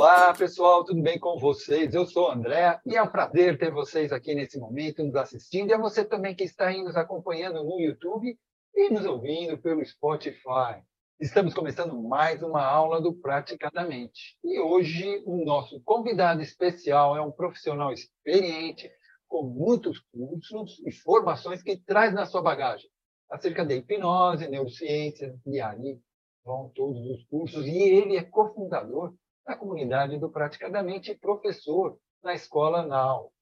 Olá, pessoal, tudo bem com vocês? Eu sou o André e é um prazer ter vocês aqui nesse momento nos assistindo e a você também que está aí nos acompanhando no YouTube e nos ouvindo pelo Spotify. Estamos começando mais uma aula do Praticadamente. E hoje o nosso convidado especial é um profissional experiente, com muitos cursos e formações que traz na sua bagagem acerca da hipnose, neurociência, e aí vão todos os cursos. E ele é cofundador da comunidade do Praticadamente professor na Escola NAU.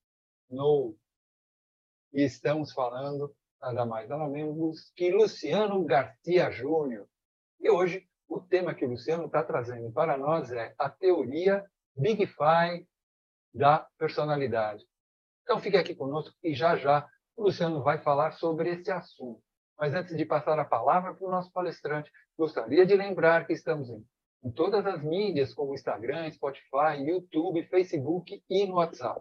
No... E estamos falando nada mais nada menos que Luciano Garcia Júnior. E hoje o tema que o Luciano está trazendo para nós é a teoria Big Five da personalidade. Então fique aqui conosco e já já o Luciano vai falar sobre esse assunto. Mas antes de passar a palavra para o nosso palestrante, gostaria de lembrar que estamos em, em todas as mídias, como Instagram, Spotify, YouTube, Facebook e no WhatsApp.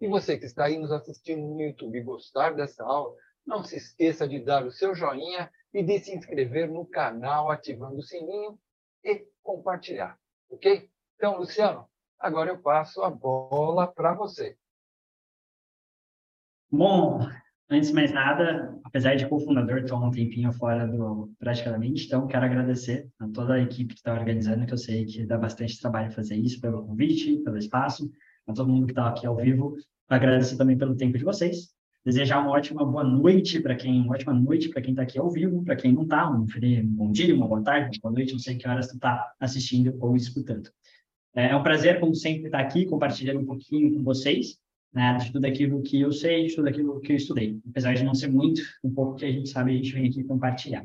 E você que está aí nos assistindo no YouTube e gostar dessa aula, não se esqueça de dar o seu joinha e de se inscrever no canal ativando o sininho e compartilhar, ok? Então, Luciano, agora eu passo a bola para você. Bom, antes de mais nada, apesar de cofundador, estou um tempinho fora do praticamente, então quero agradecer a toda a equipe que está organizando, que eu sei que dá bastante trabalho fazer isso, pelo convite, pelo espaço, a todo mundo que está aqui ao vivo. Agradecer também pelo tempo de vocês. Desejar uma ótima boa noite para quem, uma ótima noite para quem está aqui ao vivo, para quem não está, um bom dia, uma boa tarde, uma boa noite, não sei que horas tu está assistindo ou escutando. É, é um prazer, como sempre, estar aqui compartilhando um pouquinho com vocês, né, de tudo aquilo que eu sei, de tudo aquilo que eu estudei. Apesar de não ser muito, um pouco que a gente sabe, a gente vem aqui compartilhar.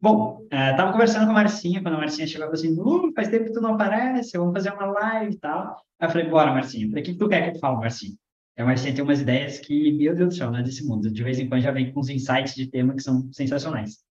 Bom, estava é, conversando com a Marcinha, quando a Marcinha chegou e falou assim, uh, faz tempo que tu não aparece, vamos fazer uma live e tal. Aí eu falei, bora, Marcinha. O que tu quer que eu fale, Marcinha? É, a Marcinha tem umas ideias que, meu Deus do céu, não é desse mundo. De vez em quando já vem com uns insights de tema que são sensacionais.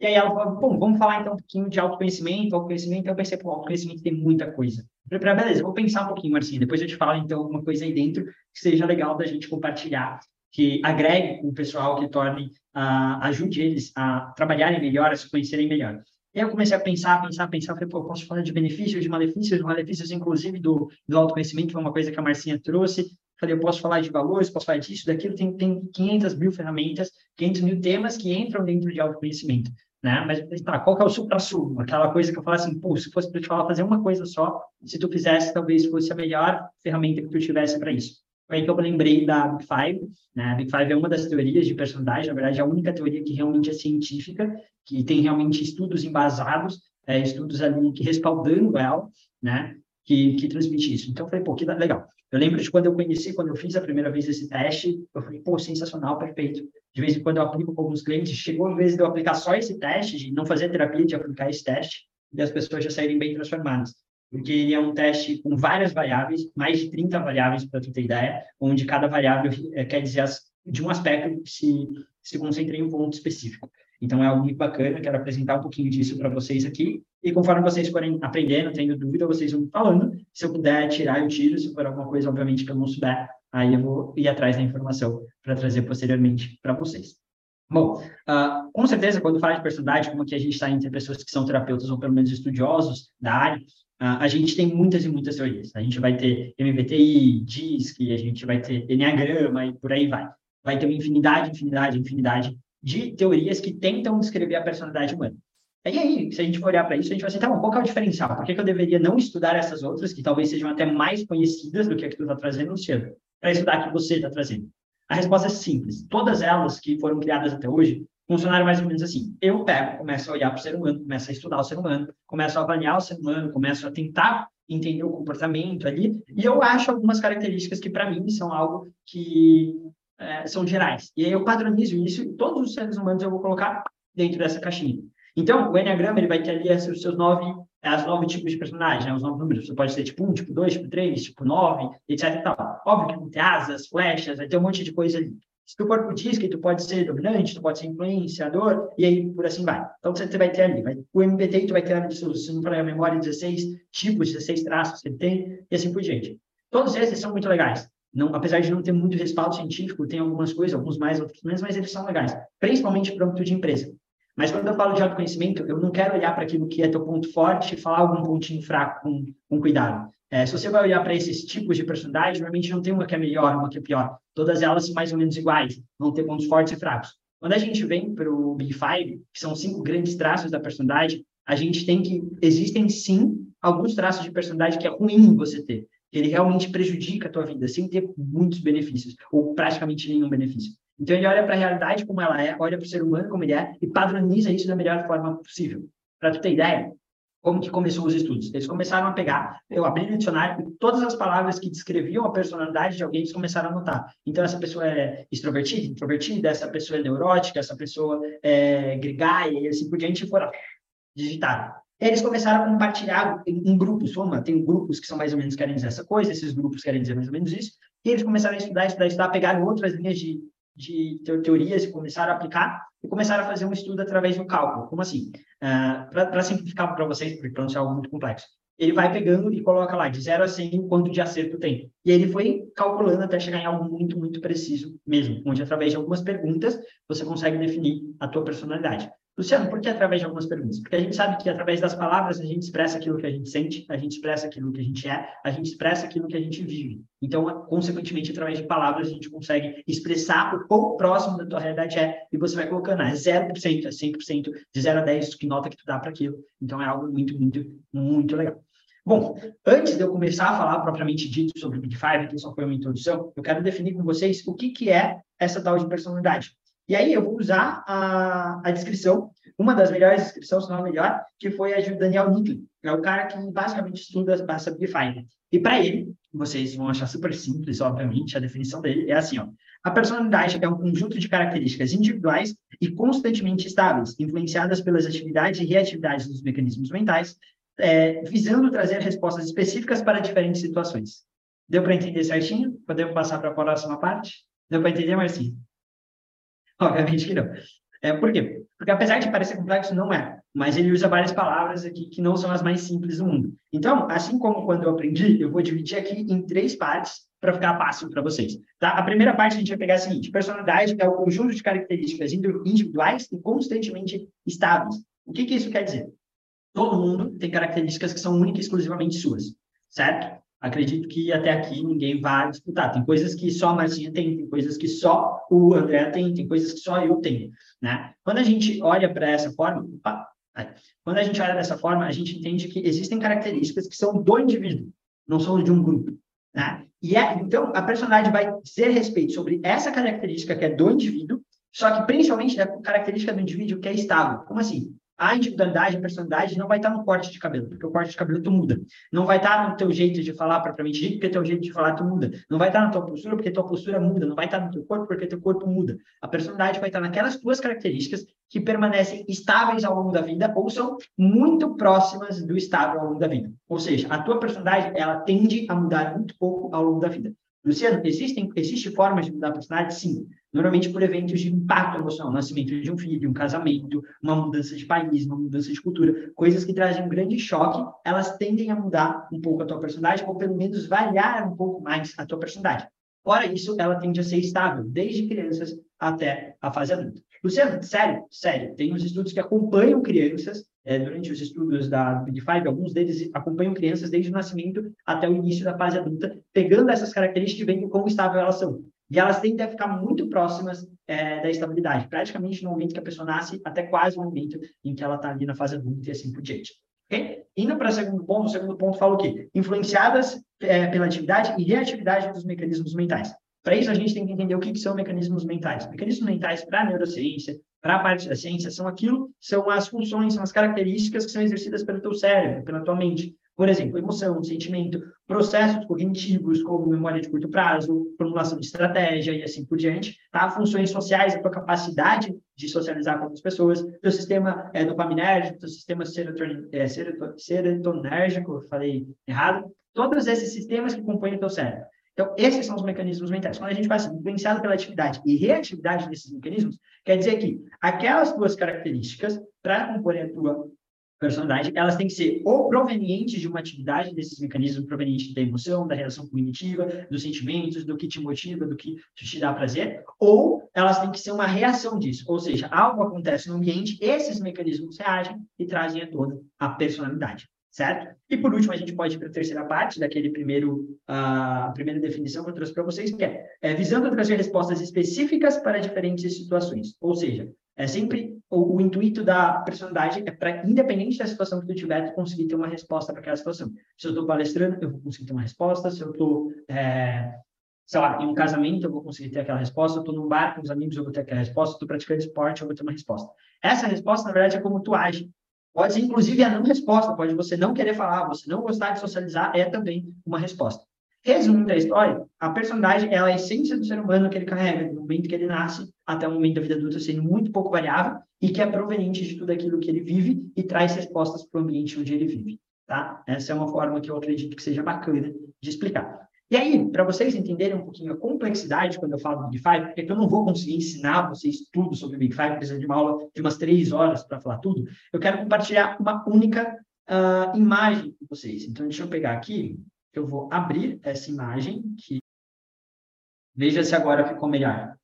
E aí ela falou, bom, vamos falar então um pouquinho de autoconhecimento, autoconhecimento. Eu pensei, pô, autoconhecimento tem muita coisa. Eu falei, beleza, vou pensar um pouquinho, Marcinha. Depois eu te falo então alguma coisa aí dentro que seja legal da gente compartilhar, que agregue com o pessoal, que torne, uh, ajude eles a trabalharem melhor, a se conhecerem melhor. E aí eu comecei a pensar, pensar, pensar, falei, pô, posso falar de benefícios, de malefícios, de malefícios, inclusive do, do autoconhecimento, que é uma coisa que a Marcinha trouxe, Falei, eu posso falar de valores, posso falar disso, daquilo, tem, tem 500 mil ferramentas, 500 mil temas que entram dentro de autoconhecimento, né? Mas, tá, qual que é o supra-sumo? Aquela coisa que eu falo assim, pô, se fosse para te falar fazer uma coisa só, se tu fizesse, talvez fosse a melhor ferramenta que tu tivesse para isso. Foi aí que eu lembrei da Big Five, né? A Big Five é uma das teorias de personalidade, na verdade, é a única teoria que realmente é científica, que tem realmente estudos embasados, é, estudos ali que respaldando ela, né? Que, que transmite isso. Então, eu falei, pô, que legal. Eu lembro de quando eu conheci, quando eu fiz a primeira vez esse teste, eu falei, pô, sensacional, perfeito. De vez em quando eu aplico com alguns clientes, chegou a vez de eu aplicar só esse teste, de não fazer terapia, de aplicar esse teste, e as pessoas já saírem bem transformadas. Porque ele é um teste com várias variáveis, mais de 30 variáveis, para tu ter ideia, onde cada variável é, quer dizer as, de um aspecto que se, se concentra em um ponto específico. Então, é algo muito bacana, quero apresentar um pouquinho disso para vocês aqui. E conforme vocês forem aprendendo, tendo dúvida, vocês vão falando. Se eu puder tirar, eu tiro. Se for alguma coisa, obviamente, que eu não souber, aí eu vou ir atrás da informação para trazer posteriormente para vocês. Bom, uh, com certeza, quando fala de personalidade, como aqui a gente está entre pessoas que são terapeutas ou pelo menos estudiosos da área, uh, a gente tem muitas e muitas teorias. A gente vai ter MBTI, DISC, a gente vai ter Enneagrama e por aí vai. Vai ter uma infinidade, infinidade, infinidade de teorias que tentam descrever a personalidade humana. E aí, se a gente for olhar para isso, a gente vai assim, tá bom, qual é o diferencial? Por que, que, eu deveria não estudar essas outras, que talvez sejam até mais conhecidas do que a que tu está trazendo, Luciano, para estudar a que você está trazendo? A resposta é simples. Todas elas que foram criadas até hoje funcionaram mais ou menos assim. Eu pego, começo a olhar para o ser humano, começo a estudar o ser humano, começo a avaliar o ser humano, começo a tentar entender o comportamento ali, e eu acho algumas características que, para mim, são algo que é, são gerais. E aí eu padronizo isso e todos os seres humanos eu vou colocar dentro dessa caixinha. Então, o Enneagrama ele vai ter ali os seus nove, as nove tipos de personagens, né, os nove números. Você pode ser tipo um, tipo dois, tipo três, tipo nove, etc tal. Óbvio que vai ter asas, flechas, vai ter um monte de coisa ali. Se tu for pro que tu pode ser dominante, tu pode ser influenciador, e aí por assim vai. Então, você vai ter ali, vai, o MBTI tu vai ter ali, se não for a memória, 16 tipos, 16 traços que ele tem, e assim por diante. Todos esses são muito legais. Não, apesar de não ter muito respaldo científico, tem algumas coisas, alguns mais, outros menos, mas eles são legais, principalmente para o âmbito de empresa. Mas quando eu falo de autoconhecimento, eu não quero olhar para aquilo que é teu ponto forte e falar algum pontinho fraco com, com cuidado. É, se você vai olhar para esses tipos de personalidade, normalmente não tem uma que é melhor, uma que é pior. Todas elas são mais ou menos iguais, vão ter pontos fortes e fracos. Quando a gente vem para o Big Five, que são cinco grandes traços da personalidade, a gente tem que existem sim alguns traços de personalidade que é ruim você ter. Ele realmente prejudica a tua vida sem ter muitos benefícios ou praticamente nenhum benefício. Então ele olha para a realidade como ela é, olha para o ser humano como ele é e padroniza isso da melhor forma possível. Para tu ter ideia, como que começou os estudos? Eles começaram a pegar, eu abri no dicionário e todas as palavras que descreviam a personalidade de alguém, eles começaram a anotar. Então, essa pessoa é extrovertida, introvertida, essa pessoa é neurótica, essa pessoa é gregária, e assim por diante, foram digitar. Eles começaram a compartilhar em, grupos, soma, tem grupos que são mais ou menos querem dizer essa coisa, esses grupos querem dizer mais ou menos isso, e eles começaram a estudar, estudar, estudar, pegaram outras linhas de, de teorias e começaram a aplicar, e começaram a fazer um estudo através do cálculo. Como assim? Uh, para simplificar para vocês, porque para não ser algo muito complexo. Ele vai pegando e coloca lá de 0 a 100 quanto de acerto tem. E ele foi calculando até chegar em algo muito, muito preciso mesmo, onde através de algumas perguntas você consegue definir a tua personalidade. Luciano, por que através de algumas perguntas? Porque a gente sabe que através das palavras a gente expressa aquilo que a gente sente, a gente expressa aquilo que a gente é, a gente expressa aquilo que a gente vive. Então, consequentemente, através de palavras a gente consegue expressar o quão próximo da tua realidade é e você vai colocando, ah, é 0%, é 100%, de 0 a 10, que nota que tu dá para aquilo. Então, é algo muito, muito, muito legal. Bom, antes de eu começar a falar propriamente dito sobre o Big Five, que só foi uma introdução, eu quero definir com vocês o que, que é essa tal de personalidade. E aí eu vou usar a, a descrição, uma das melhores descrições, se não a melhor, que foi a de Daniel Nicklin. É o cara que basicamente estuda a Subdefine. E para ele, vocês vão achar super simples, obviamente, a definição dele é assim, ó. A personalidade é um conjunto de características individuais e constantemente estáveis, influenciadas pelas atividades e reatividades dos mecanismos mentais, é, visando trazer respostas específicas para diferentes situações. Deu para entender certinho? Podemos passar para a próxima parte? Deu para entender, Marcinho? Obviamente que não. É, por quê? Porque apesar de parecer complexo, não é. Mas ele usa várias palavras aqui que não são as mais simples do mundo. Então, assim como quando eu aprendi, eu vou dividir aqui em três partes para ficar fácil para vocês. Tá? A primeira parte a gente vai pegar a seguinte: personalidade é o conjunto de características individuais e constantemente estáveis. O que, que isso quer dizer? Todo mundo tem características que são únicas e exclusivamente suas, certo? Acredito que até aqui ninguém vai disputar. Tem coisas que só a Marcinha tem, tem coisas que só o André tem, tem coisas que só eu tenho, né? Quando a gente olha para essa forma, opa, quando a gente olha dessa forma, a gente entende que existem características que são do indivíduo, não são de um grupo, né? E é, então a personalidade vai dizer respeito sobre essa característica que é do indivíduo, só que principalmente da característica do indivíduo que é estável. Como assim? A individualidade, a personalidade não vai estar no corte de cabelo, porque o corte de cabelo tu muda. Não vai estar no teu jeito de falar propriamente dito, porque teu jeito de falar tu muda. Não vai estar na tua postura, porque tua postura muda. Não vai estar no teu corpo, porque teu corpo muda. A personalidade vai estar naquelas tuas características que permanecem estáveis ao longo da vida ou são muito próximas do estável ao longo da vida. Ou seja, a tua personalidade, ela tende a mudar muito pouco ao longo da vida. Luciano, existem existe formas de mudar a personalidade? Sim. Normalmente por eventos de impacto emocional, nascimento de um filho, um casamento, uma mudança de país, uma mudança de cultura, coisas que trazem um grande choque, elas tendem a mudar um pouco a tua personalidade, ou pelo menos variar um pouco mais a tua personalidade. Fora isso, ela tende a ser estável, desde crianças até a fase adulta. Luciano, sério, sério, tem uns estudos que acompanham crianças é, durante os estudos da Big alguns deles acompanham crianças desde o nascimento até o início da fase adulta, pegando essas características e vendo como estável elas são. E elas tendem a ficar muito próximas é, da estabilidade, praticamente no momento que a pessoa nasce, até quase no momento em que ela está ali na fase adulta e assim por diante. Okay? Indo para o segundo ponto, o segundo ponto fala o quê? Influenciadas é, pela atividade e reatividade dos mecanismos mentais. Para isso, a gente tem que entender o que, que são mecanismos mentais. Mecanismos mentais para a neurociência, para a parte da ciência, são aquilo, são as funções, são as características que são exercidas pelo teu cérebro, pela tua mente. Por exemplo, emoção, sentimento, processos cognitivos, como memória de curto prazo, formulação de estratégia e assim por diante, tá? Funções sociais, a tua capacidade de socializar com outras pessoas, teu sistema é, dopaminérgico, teu sistema é, serotonérgico, falei errado, todos esses sistemas que compõem o teu cérebro. Então, esses são os mecanismos mentais. Quando a gente vai assim, influenciado pela atividade e reatividade desses mecanismos, quer dizer que aquelas duas características, para compor a tua personalidade, elas têm que ser ou provenientes de uma atividade desses mecanismos provenientes da emoção, da reação cognitiva, dos sentimentos, do que te motiva, do que te dá prazer, ou elas têm que ser uma reação disso. Ou seja, algo acontece no ambiente, esses mecanismos reagem e trazem a toda a personalidade. certo? E por último, a gente pode ir para a terceira parte daquele primeiro, a primeira definição que eu trouxe para vocês, que é, é visando trazer respostas específicas para diferentes situações. Ou seja, é sempre o, o intuito da personalidade é para, independente da situação que tu tiver, tu conseguir ter uma resposta para aquela situação. Se eu estou palestrando, eu vou conseguir ter uma resposta. Se eu estou, é, sei lá, em um casamento, eu vou conseguir ter aquela resposta. Eu estou num bar com os amigos, eu vou ter aquela resposta. Estou praticando esporte, eu vou ter uma resposta. Essa resposta, na verdade, é como tu age. Pode ser, inclusive, a não resposta. Pode você não querer falar, você não gostar de socializar, é também uma resposta. Resumindo a história, a personalidade é a essência do ser humano que ele carrega, do momento que ele nasce até o momento da vida adulta, sendo muito pouco variável e que é proveniente de tudo aquilo que ele vive e traz respostas para o ambiente onde ele vive. Tá? Essa é uma forma que eu acredito que seja bacana de explicar. E aí, para vocês entenderem um pouquinho a complexidade quando eu falo do Big Five, porque eu não vou conseguir ensinar vocês tudo sobre o Big Five, precisa de uma aula de umas três horas para falar tudo, eu quero compartilhar uma única uh, imagem com vocês. Então, deixa eu pegar aqui, eu vou abrir essa imagem, que veja se agora ficou melhor.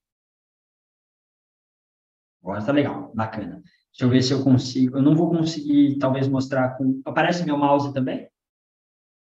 Agora está legal, bacana. Deixa eu ver se eu consigo. Eu não vou conseguir, talvez, mostrar com. Aparece meu mouse também?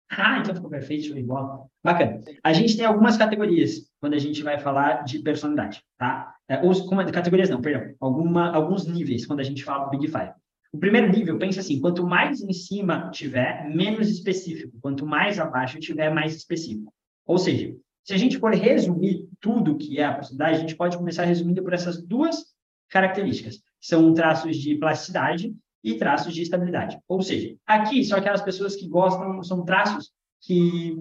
Ah, então ficou perfeito, show igual. Bacana. A gente tem algumas categorias quando a gente vai falar de personalidade, tá? É, como, categorias não, perdão. Alguma, alguns níveis quando a gente fala do Big Five. O primeiro nível, pensa assim, quanto mais em cima tiver, menos específico. Quanto mais abaixo tiver, mais específico. Ou seja, se a gente for resumir tudo que é a personalidade, a gente pode começar resumindo por essas duas características. São traços de plasticidade e traços de estabilidade. Ou seja, aqui são aquelas pessoas que gostam, são traços que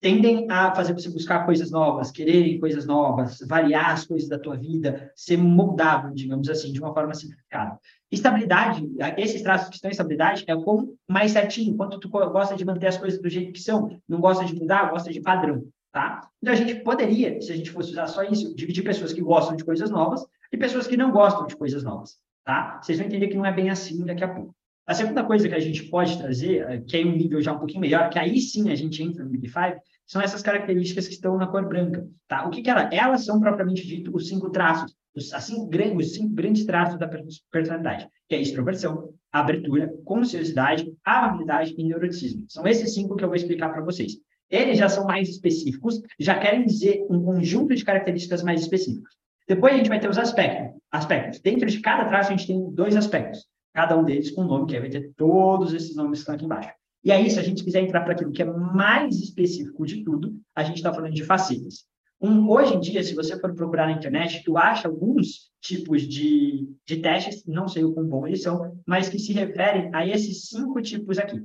tendem a fazer você buscar coisas novas, quererem coisas novas, variar as coisas da tua vida, ser moldável, digamos assim, de uma forma simplificada. Estabilidade, esses traços que estão em estabilidade é como mais certinho, quanto tu gosta de manter as coisas do jeito que são, não gosta de mudar, gosta de padrão, tá? Então a gente poderia, se a gente fosse usar só isso, dividir pessoas que gostam de coisas novas e pessoas que não gostam de coisas novas, tá? Vocês vão entender que não é bem assim daqui a pouco. A segunda coisa que a gente pode trazer, eh, que é um nível já um pouquinho melhor, que aí sim a gente entra no Big Five, são essas características que estão na cor branca, tá? O que, que ela, elas são propriamente dito os cinco traços, os, as cinco, os cinco grandes traços da personalidade, que é extroversão, abertura, consciosidade, amabilidade e neuroticismo. São esses cinco que eu vou explicar para vocês. Eles já são mais específicos, já querem dizer um conjunto de características mais específicas. Depois a gente vai ter os aspectos. aspectos. Dentro de cada traço, a gente tem dois aspectos. Cada um deles com um nome, que aí vai ter todos esses nomes que estão aqui embaixo. E aí, se a gente quiser entrar para aquilo que é mais específico de tudo, a gente está falando de facetas. Um, hoje em dia, se você for procurar na internet, tu acha alguns tipos de, de testes, não sei o quão bom eles são, mas que se referem a esses cinco tipos aqui.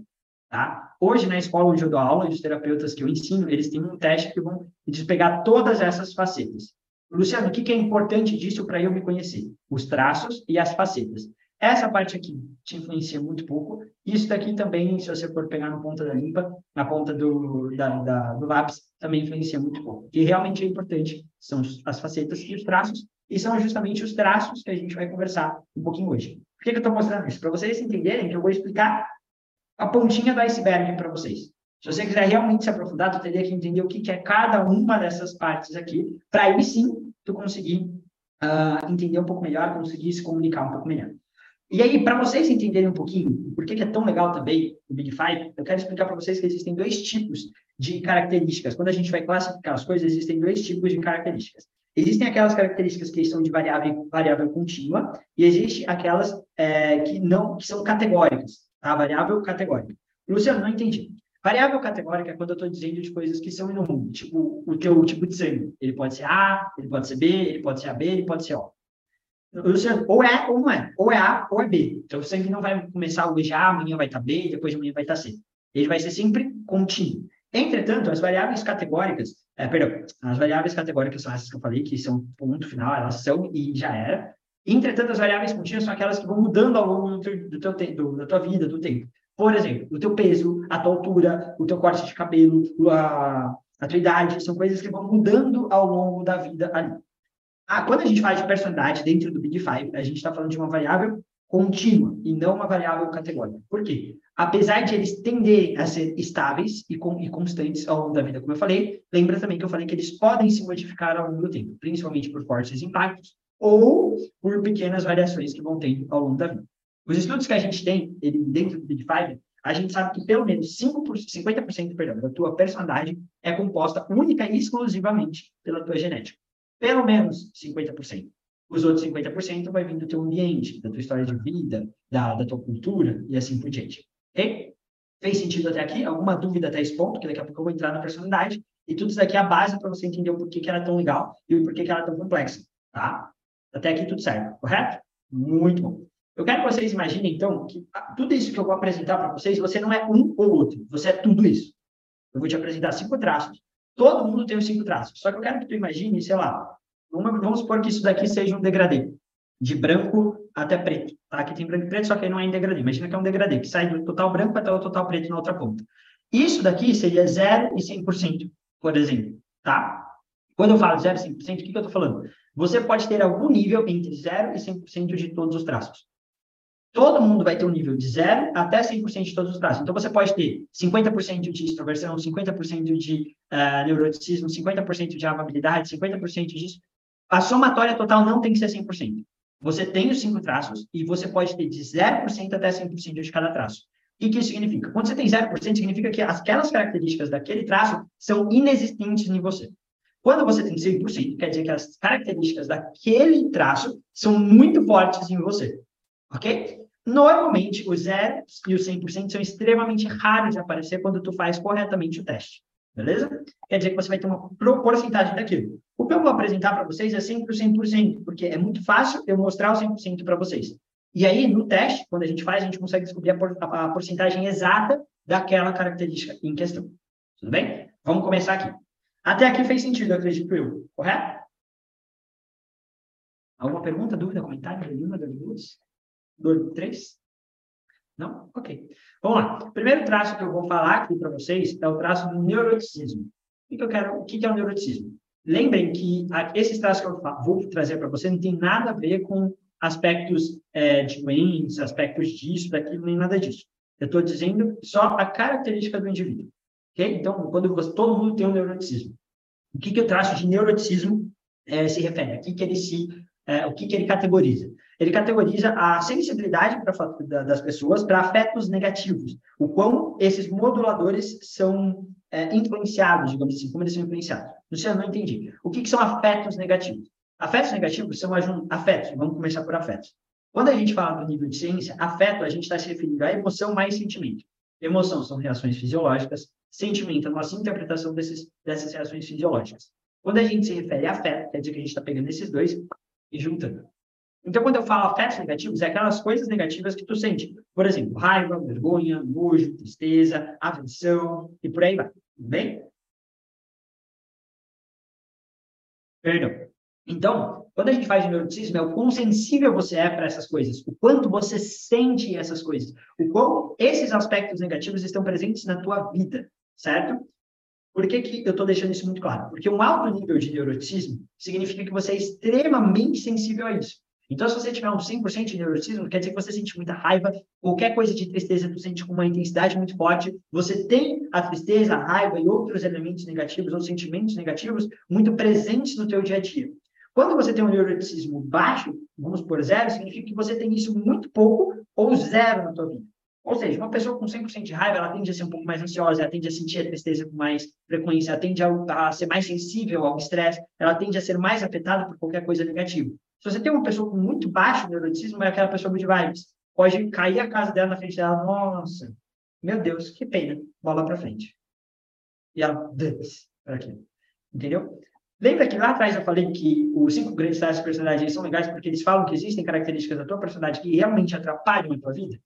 Tá? Hoje, na escola onde eu dou aula, dos terapeutas que eu ensino, eles têm um teste que vão despegar todas essas facetas. Luciano, o que, que é importante disso para eu me conhecer? Os traços e as facetas. Essa parte aqui te influencia muito pouco. Isso daqui também, se você for pegar na ponta da limpa, na ponta do, da, da, do lápis, também influencia muito pouco. E realmente é importante são as facetas e os traços, e são justamente os traços que a gente vai conversar um pouquinho hoje. Por que, que eu estou mostrando isso? Para vocês entenderem que eu vou explicar a pontinha do iceberg para vocês. Se você quiser realmente se aprofundar, tu teria que entender o que, que é cada uma dessas partes aqui, para aí sim tu conseguir uh, entender um pouco melhor, conseguir se comunicar um pouco melhor. E aí, para vocês entenderem um pouquinho por que, é tão legal também o Big Five, eu quero explicar para vocês que existem dois tipos de características. Quando a gente vai classificar as coisas, existem dois tipos de características. Existem aquelas características que são de variável, variável contínua e existem aquelas é, que não que são categóricas, tá? Variável categórica. Luciano, não entendi. Variável categórica é quando eu estou dizendo de coisas que são inúmeras, tipo o teu tipo de sangue. Ele pode ser A, ele pode ser B, ele pode ser AB, ele pode ser O. Ou é ou não é. Ou é A ou é B. Então sangue não vai começar hoje A, amanhã vai estar tá B, depois de amanhã vai estar tá C. Ele vai ser sempre contínuo. Entretanto, as variáveis categóricas, é, perdão, as variáveis categóricas são essas que eu falei, que são ponto final, elas são e já era. Entretanto, as variáveis contínuas são aquelas que vão mudando ao longo do teu, do teu do, da tua vida, do tempo. Por exemplo, o teu peso, a tua altura, o teu corte de cabelo, a, a tua idade, são coisas que vão mudando ao longo da vida ali. Ah, quando a gente fala de personalidade dentro do Big Five, a gente está falando de uma variável contínua e não uma variável categórica. Por quê? Apesar de eles tenderem a ser estáveis e, com, e constantes ao longo da vida, como eu falei, lembra também que eu falei que eles podem se modificar ao longo do tempo, principalmente por fortes impactos ou por pequenas variações que vão tendo ao longo da vida. Os estudos que a gente tem ele, dentro do Big Five, a gente sabe que pelo menos 5%, 50% perdão, da tua personalidade é composta única e exclusivamente pela tua genética. Pelo menos 50%. Os outros 50% vai vir do teu ambiente, da tua história de vida, da, da tua cultura e assim por diante. Ok? Fez sentido até aqui? Alguma dúvida até esse ponto? Que daqui a pouco eu vou entrar na personalidade. E tudo isso daqui é a base para você entender o porquê que ela é tão legal e o porquê que ela é tão complexa. Tá? Até aqui tudo certo, correto? Muito bom. Eu quero que vocês imaginem, então, que tudo isso que eu vou apresentar para vocês, você não é um ou outro, você é tudo isso. Eu vou te apresentar cinco traços. Todo mundo tem os cinco traços. Só que eu quero que tu imagine, sei lá, vamos, vamos supor que isso daqui seja um degradê, de branco até preto. Tá? Aqui tem branco e preto, só que aí não é em degradê. Imagina que é um degradê, que sai do total branco até o total preto na outra ponta. Isso daqui seria 0 e 100%, por exemplo. Tá? Quando eu falo 0 e 100%, o que, que eu estou falando? Você pode ter algum nível entre 0 e 100% de todos os traços todo mundo vai ter um nível de 0 até 100% de todos os traços. Então, você pode ter 50% de extroversão, 50% de uh, neuroticismo, 50% de amabilidade, 50% disso. A somatória total não tem que ser 100%. Você tem os cinco traços e você pode ter de 0% até 100% de cada traço. O que isso significa? Quando você tem 0%, significa que aquelas características daquele traço são inexistentes em você. Quando você tem 100%, quer dizer que as características daquele traço são muito fortes em você. Ok? Normalmente, o 0 e o 100% são extremamente raros de aparecer quando tu faz corretamente o teste. Beleza? Quer dizer que você vai ter uma porcentagem daquilo. O que eu vou apresentar para vocês é sempre o 100%, porque é muito fácil eu mostrar o 100% para vocês. E aí, no teste, quando a gente faz, a gente consegue descobrir a, por, a, a porcentagem exata daquela característica em questão. Tudo bem? Vamos começar aqui. Até aqui fez sentido, acredito eu. Correto? Alguma pergunta, dúvida, comentário, nenhuma das duas? Dois, três? Não? Ok. Vamos lá. O primeiro traço que eu vou falar aqui para vocês é o traço do neuroticismo. O que, eu quero? O que, é o neuroticismo? Lembrem que esses traços que eu vou trazer para você não tem nada a ver com aspectos é, de doença, aspectos disso, daquilo, nem nada disso. Eu estou dizendo só a característica do indivíduo. Okay? Então, quando você, todo mundo tem um neuroticismo. O que, que o traço de neuroticismo é, se refere? A que, que ele se, é, o que, que ele categoriza? Ele categoriza a sensibilidade pra, das pessoas para afetos negativos, o quão esses moduladores são é, influenciados, digamos assim, como eles são influenciados. Luciano, não entendi. O que, que são afetos negativos? Afetos negativos são afetos, vamos começar por afetos. Quando a gente fala do nível de ciência, afeto, a gente está se referindo à emoção mais sentimento. Emoção são reações fisiológicas, sentimento é a nossa interpretação desses, dessas reações fisiológicas. Quando a gente se refere a afeto, quer dizer que a gente está pegando esses dois e juntando. Então, quando eu falo afetos negativos, é aquelas coisas negativas que tu sente. Por exemplo, raiva, vergonha, nojo, tristeza, aversão e por aí vai. Tudo bem? Perdão. Então, quando a gente faz neuroticismo, é o quão sensível você é para essas coisas, o quanto você sente essas coisas, o quão esses aspectos negativos estão presentes na tua vida, certo? Por que, que eu estou deixando isso muito claro? Porque um alto nível de neuroticismo significa que você é extremamente sensível a isso. Então, se você tiver um 100% de neuroticismo, quer dizer que você sente muita raiva, qualquer coisa de tristeza tu sente com uma intensidade muito forte, você tem a tristeza, a raiva e outros elementos negativos ou sentimentos negativos muito presentes no teu dia a dia. Quando você tem um neuroticismo baixo, vamos por zero, significa que você tem isso muito pouco ou zero na tua vida. Ou seja, uma pessoa com 100% de raiva, ela tende a ser um pouco mais ansiosa, ela tende a sentir a tristeza com mais frequência, ela tende a, a ser mais sensível ao estresse, ela tende a ser mais afetada por qualquer coisa negativa. Se você tem uma pessoa com muito baixo neuroticismo, é aquela pessoa de vibes. Pode cair a casa dela na frente dela, nossa, meu Deus, que pena, bola para frente. E ela, para aqui. Entendeu? Lembra que lá atrás eu falei que os cinco grandes traços de personalidade são legais porque eles falam que existem características da tua personalidade que realmente atrapalham a tua vida?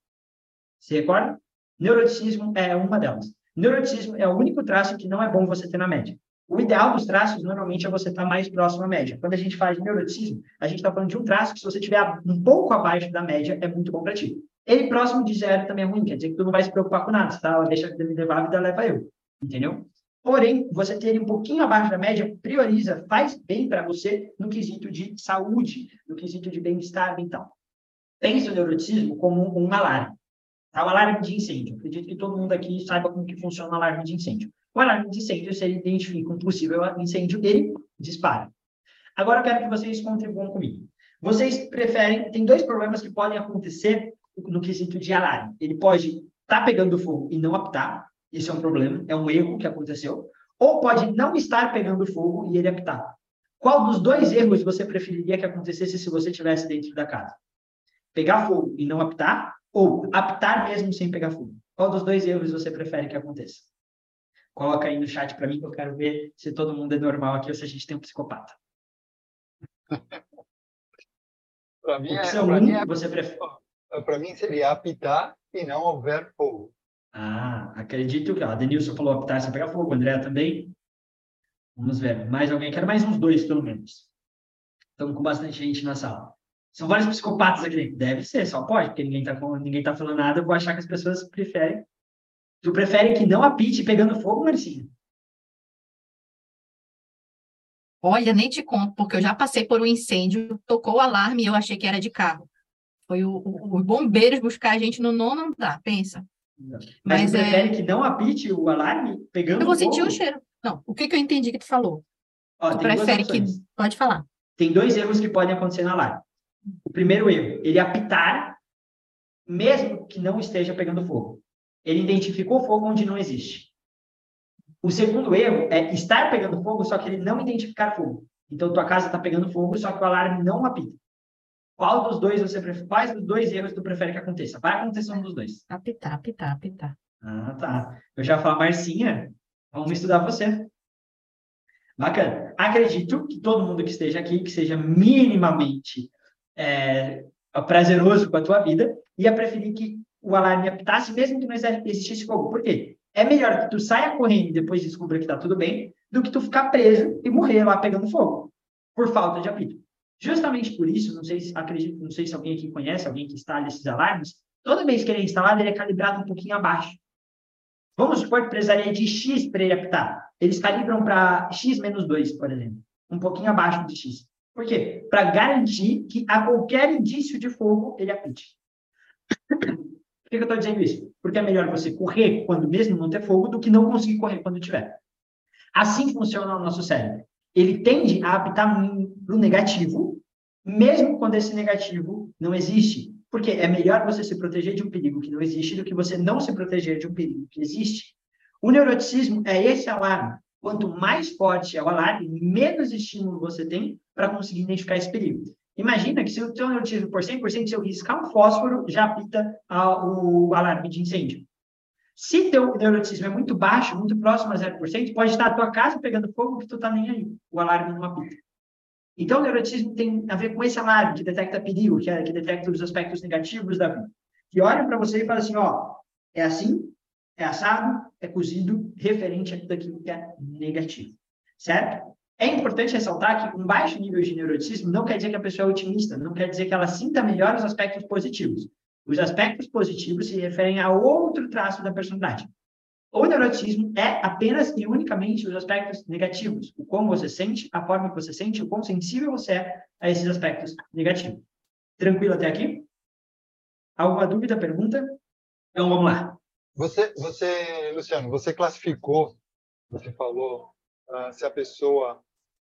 Se recorda? Neuroticismo é uma delas. Neuroticismo é o único traço que não é bom você ter na média. O ideal dos traços, normalmente, é você estar mais próximo à média. Quando a gente faz neuroticismo, a gente está falando de um traço que, se você estiver um pouco abaixo da média, é muito bom para ti. Ele próximo de zero também é ruim, quer dizer que tu não vai se preocupar com nada, tá? Deixa a vida me levar, a vida leva eu. Entendeu? Porém, você ter um pouquinho abaixo da média, prioriza, faz bem para você no quesito de saúde, no quesito de bem-estar mental. Pense o neuroticismo como um alarme. Tá? Um alarme de incêndio. Acredito que todo mundo aqui saiba como que funciona o alarme de incêndio. O alarme de incêndio, se ele identifica um possível incêndio, ele dispara. Agora eu quero que vocês contribuam comigo. Vocês preferem, tem dois problemas que podem acontecer no quesito de alarme. Ele pode tá pegando fogo e não apitar, isso é um problema, é um erro que aconteceu, ou pode não estar pegando fogo e ele apitar. Qual dos dois erros você preferiria que acontecesse se você estivesse dentro da casa? Pegar fogo e não apitar, ou apitar mesmo sem pegar fogo? Qual dos dois erros você prefere que aconteça? Coloca aí no chat para mim que eu quero ver se todo mundo é normal aqui ou se a gente tem um psicopata. para mim, é, um, mim é, você prefere. Para mim seria apitar e não houver fogo. Ah, acredito que. a Denilson falou apitar sem pegar fogo, André também. Vamos ver. Mais alguém? Quero mais uns dois, pelo menos. Estamos com bastante gente na sala. São vários psicopatas aqui. Deve ser, só pode, porque ninguém está ninguém tá falando nada. Eu vou achar que as pessoas preferem. Tu prefere que não apite pegando fogo, Marcinha? Olha, nem te conto, porque eu já passei por um incêndio, tocou o alarme e eu achei que era de carro. Foi o, o, os bombeiros buscar a gente no nono andar, pensa. Mas, Mas é prefere é... que não apite o alarme pegando Eu vou fogo? sentir o cheiro. Não, o que, que eu entendi que tu falou? Ó, tu prefere que... Pode falar. Tem dois erros que podem acontecer no alarme. O primeiro erro, ele apitar mesmo que não esteja pegando fogo. Ele identificou fogo onde não existe. O segundo erro é estar pegando fogo, só que ele não identificar fogo. Então, tua casa está pegando fogo, só que o alarme não apita. Qual dos dois você prefere? Quais dos dois erros tu prefere que aconteça? Vai acontecer um dos dois. Apitar, apitar, apitar. Ah, tá. Eu já falo, Marcinha, vamos estudar você. Bacana. Acredito que todo mundo que esteja aqui, que seja minimamente é, prazeroso com a tua vida, ia preferir que o alarme apitasse, mesmo que não existisse fogo. Por quê? É melhor que tu saia correndo e depois descubra que está tudo bem, do que tu ficar preso e morrer lá pegando fogo, por falta de apito. Justamente por isso, não sei se acredito, não sei se alguém aqui conhece, alguém que instala esses alarmes, toda vez que ele é instalado, ele é calibrado um pouquinho abaixo. Vamos supor que precisaria de X para ele apitar. Eles calibram para X menos 2, por exemplo. Um pouquinho abaixo de X. Por quê? Para garantir que a qualquer indício de fogo ele apite. Por que, eu estou dizendo isso? Porque é melhor você correr quando mesmo não ter fogo do que não conseguir correr quando tiver. Assim funciona o nosso cérebro. Ele tende a apitar para o negativo, mesmo quando esse negativo não existe. Porque é melhor você se proteger de um perigo que não existe do que você não se proteger de um perigo que existe. O neuroticismo é esse alarme. Quanto mais forte é o alarme, menos estímulo você tem para conseguir identificar esse perigo. Imagina que se o teu neuroticismo por 100%, se eu riscar um fósforo, já apita a, o alarme de incêndio. Se teu neuroticismo é muito baixo, muito próximo a 0%, pode estar a tua casa pegando fogo que tu tá nem aí. O alarme não apita. Então, o neuroticismo tem a ver com esse alarme que detecta perigo, que, é, que detecta os aspectos negativos da vida. Que olha para você e fala assim, ó, é assim, é assado, é cozido, referente a tudo aquilo que é negativo. Certo? É importante ressaltar que um baixo nível de neuroticismo não quer dizer que a pessoa é otimista, não quer dizer que ela sinta melhor os aspectos positivos. Os aspectos positivos se referem a outro traço da personalidade. O neuroticismo é apenas e unicamente os aspectos negativos. O como você sente, a forma que você sente, o quão sensível você é a esses aspectos negativos. Tranquilo até aqui? Alguma dúvida, pergunta? Então vamos lá. Você, você Luciano, você classificou, você falou uh, se a pessoa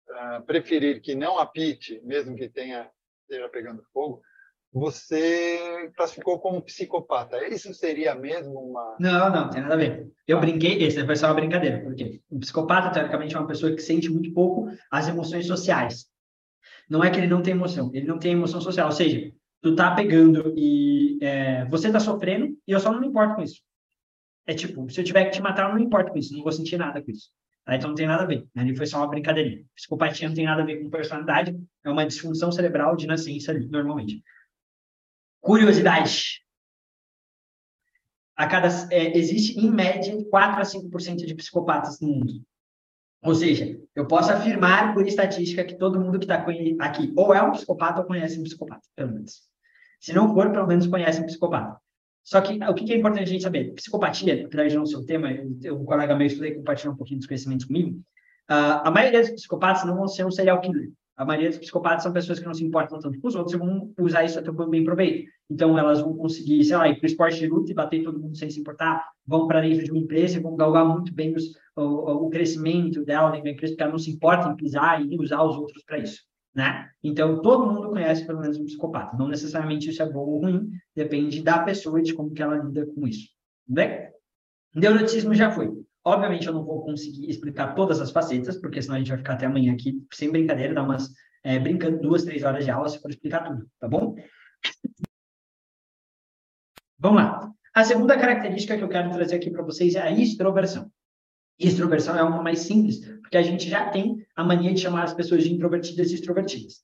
uh, preferir que não apite, mesmo que tenha esteja pegando fogo, você classificou como psicopata. Isso seria mesmo uma. Não, não, tem nada a ver. Eu ah. brinquei, esse foi só uma brincadeira, porque um psicopata, teoricamente, é uma pessoa que sente muito pouco as emoções sociais. Não é que ele não tem emoção, ele não tem emoção social. Ou seja, tu tá pegando e é, você tá sofrendo e eu só não me importo com isso. É tipo, se eu tiver que te matar, eu não me importo com isso, não vou sentir nada com isso. Tá? Então não tem nada a ver. Ali foi só uma brincadeirinha. Psicopatia não tem nada a ver com personalidade, é uma disfunção cerebral de nascença ali, normalmente. Curiosidade. A cada, é, existe, em média, 4 a 5% de psicopatas no mundo. Ou seja, eu posso afirmar por estatística que todo mundo que está aqui ou é um psicopata ou conhece um psicopata, pelo menos. Se não for, pelo menos conhece um psicopata. Só que o que é importante a gente saber? Psicopatia, apesar de não ser o tema, eu, um colega meu estudei compartilhou um pouquinho dos conhecimentos comigo. Uh, a maioria dos psicopatas não vão ser um serial killer. A maioria dos psicopatas são pessoas que não se importam tanto com os outros e vão usar isso a teu bem proveito. Então, elas vão conseguir, sei lá, ir para o esporte de luta e bater todo mundo sem se importar, vão para dentro de uma empresa e vão galgar muito bem os, o, o, crescimento dela dentro da empresa, porque ela não se importa em pisar e usar os outros para isso né? Então, todo mundo conhece pelo menos um psicopata. Não necessariamente isso é bom ou ruim, depende da pessoa e de como que ela lida com isso, Bem, neuroticismo já foi. Obviamente, eu não vou conseguir explicar todas as facetas, porque senão a gente vai ficar até amanhã aqui, sem brincadeira, dar umas, é, brincando duas, três horas de aula se for explicar tudo, tá bom? Vamos lá. A segunda característica que eu quero trazer aqui para vocês é a extroversão. Extroversão é algo mais simples, porque a gente já tem a mania de chamar as pessoas de introvertidas e extrovertidas.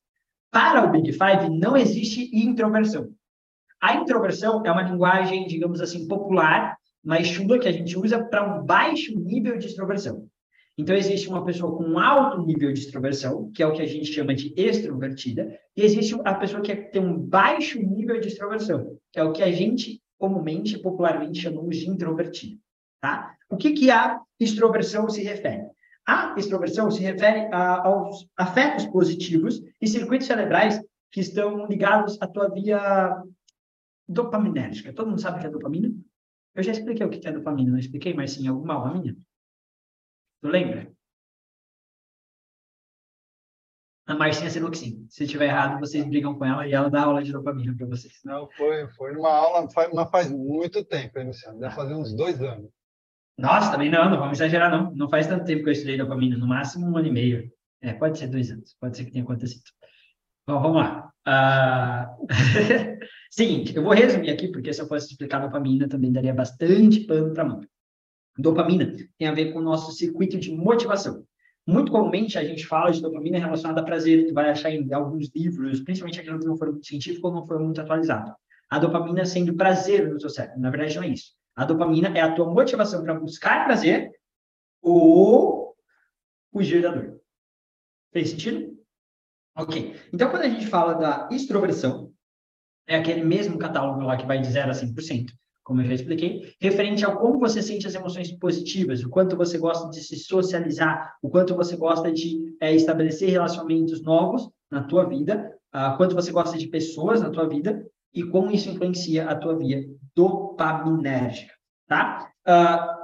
Para o Big Five, não existe introversão. A introversão é uma linguagem, digamos assim, popular mais chula que a gente usa para um baixo nível de extroversão. Então, existe uma pessoa com alto nível de extroversão, que é o que a gente chama de extrovertida, e existe a pessoa que tem um baixo nível de extroversão, que é o que a gente comumente, popularmente, chamamos de introvertida. Tá? O que, que a extroversão se refere? A extroversão se refere a, aos afetos positivos e circuitos cerebrais que estão ligados à tua via dopaminérgica. Todo mundo sabe o que é dopamina? Eu já expliquei o que é dopamina, não expliquei, mas sim alguma aula minha. Tu lembra? A Marcinha sim. Se tiver errado, vocês brigam com ela e ela dá aula de dopamina para vocês. Não, foi, foi numa aula, mas faz muito tempo, hein, Luciano? Deve fazer uns dois anos. Nossa, também não, não vamos exagerar, não. Não faz tanto tempo que eu estudei dopamina, no máximo um ano e meio. É, pode ser dois anos, pode ser que tenha acontecido. Bom, vamos lá. Uh... Seguinte, eu vou resumir aqui, porque se eu fosse explicar dopamina, também daria bastante pano para mão. Dopamina tem a ver com o nosso circuito de motivação. Muito comumente a gente fala de dopamina relacionada a prazer, tu vai achar em alguns livros, principalmente aquilo que não for muito científico ou não for muito atualizado. A dopamina sendo prazer no seu cérebro. Na verdade, não é isso. A dopamina é a tua motivação para buscar prazer ou fugir da dor. Fez sentido? Ok. Então, quando a gente fala da extroversão, é aquele mesmo catálogo lá que vai de 0 a 100%, como eu já expliquei, referente ao como você sente as emoções positivas, o quanto você gosta de se socializar, o quanto você gosta de é, estabelecer relacionamentos novos na tua vida, uh, quanto você gosta de pessoas na tua vida e como isso influencia a tua via dopaminérgica, tá? Uh,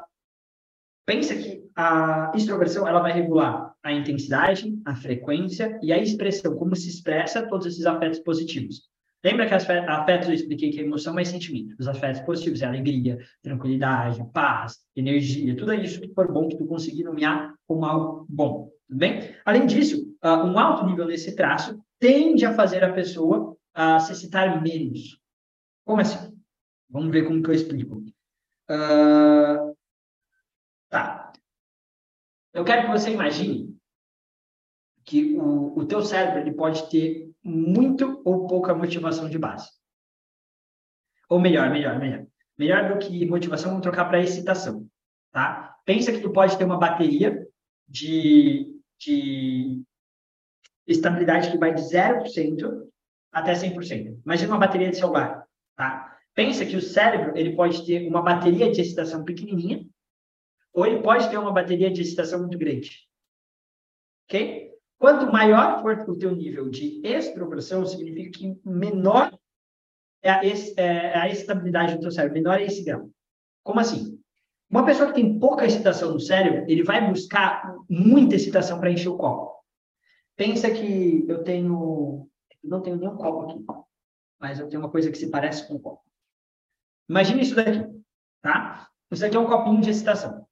pensa que a extroversão ela vai regular a intensidade, a frequência e a expressão, como se expressa todos esses afetos positivos. Lembra que afetos eu expliquei que é emoção mais sentimento. Os afetos positivos é alegria, tranquilidade, paz, energia, tudo isso que for bom que tu conseguir nomear como algo bom, tudo bem? Além disso, uh, um alto nível desse traço tende a fazer a pessoa uh, se citar menos. Como assim? Vamos ver como que eu explico. Uh, tá. Eu quero que você imagine que o, o teu cérebro ele pode ter muito ou pouca motivação de base. Ou melhor, melhor, melhor. Melhor do que motivação, vamos trocar para excitação, tá? Pensa que tu pode ter uma bateria de, de estabilidade que vai de 0% até 100%. Imagina uma bateria de celular, tá? Pensa que o cérebro, ele pode ter uma bateria de excitação pequenininha ou ele pode ter uma bateria de excitação muito grande. Ok? Quanto maior for o teu nível de extroversão, significa que menor é a, é a estabilidade do teu cérebro, menor é esse grau. Como assim? Uma pessoa que tem pouca excitação no cérebro, ele vai buscar muita excitação para encher o copo. Pensa que eu tenho. Eu não tenho nenhum copo aqui, mas eu tenho uma coisa que se parece com um copo. Imagine isso daqui, tá? Isso aqui é um copinho de excitação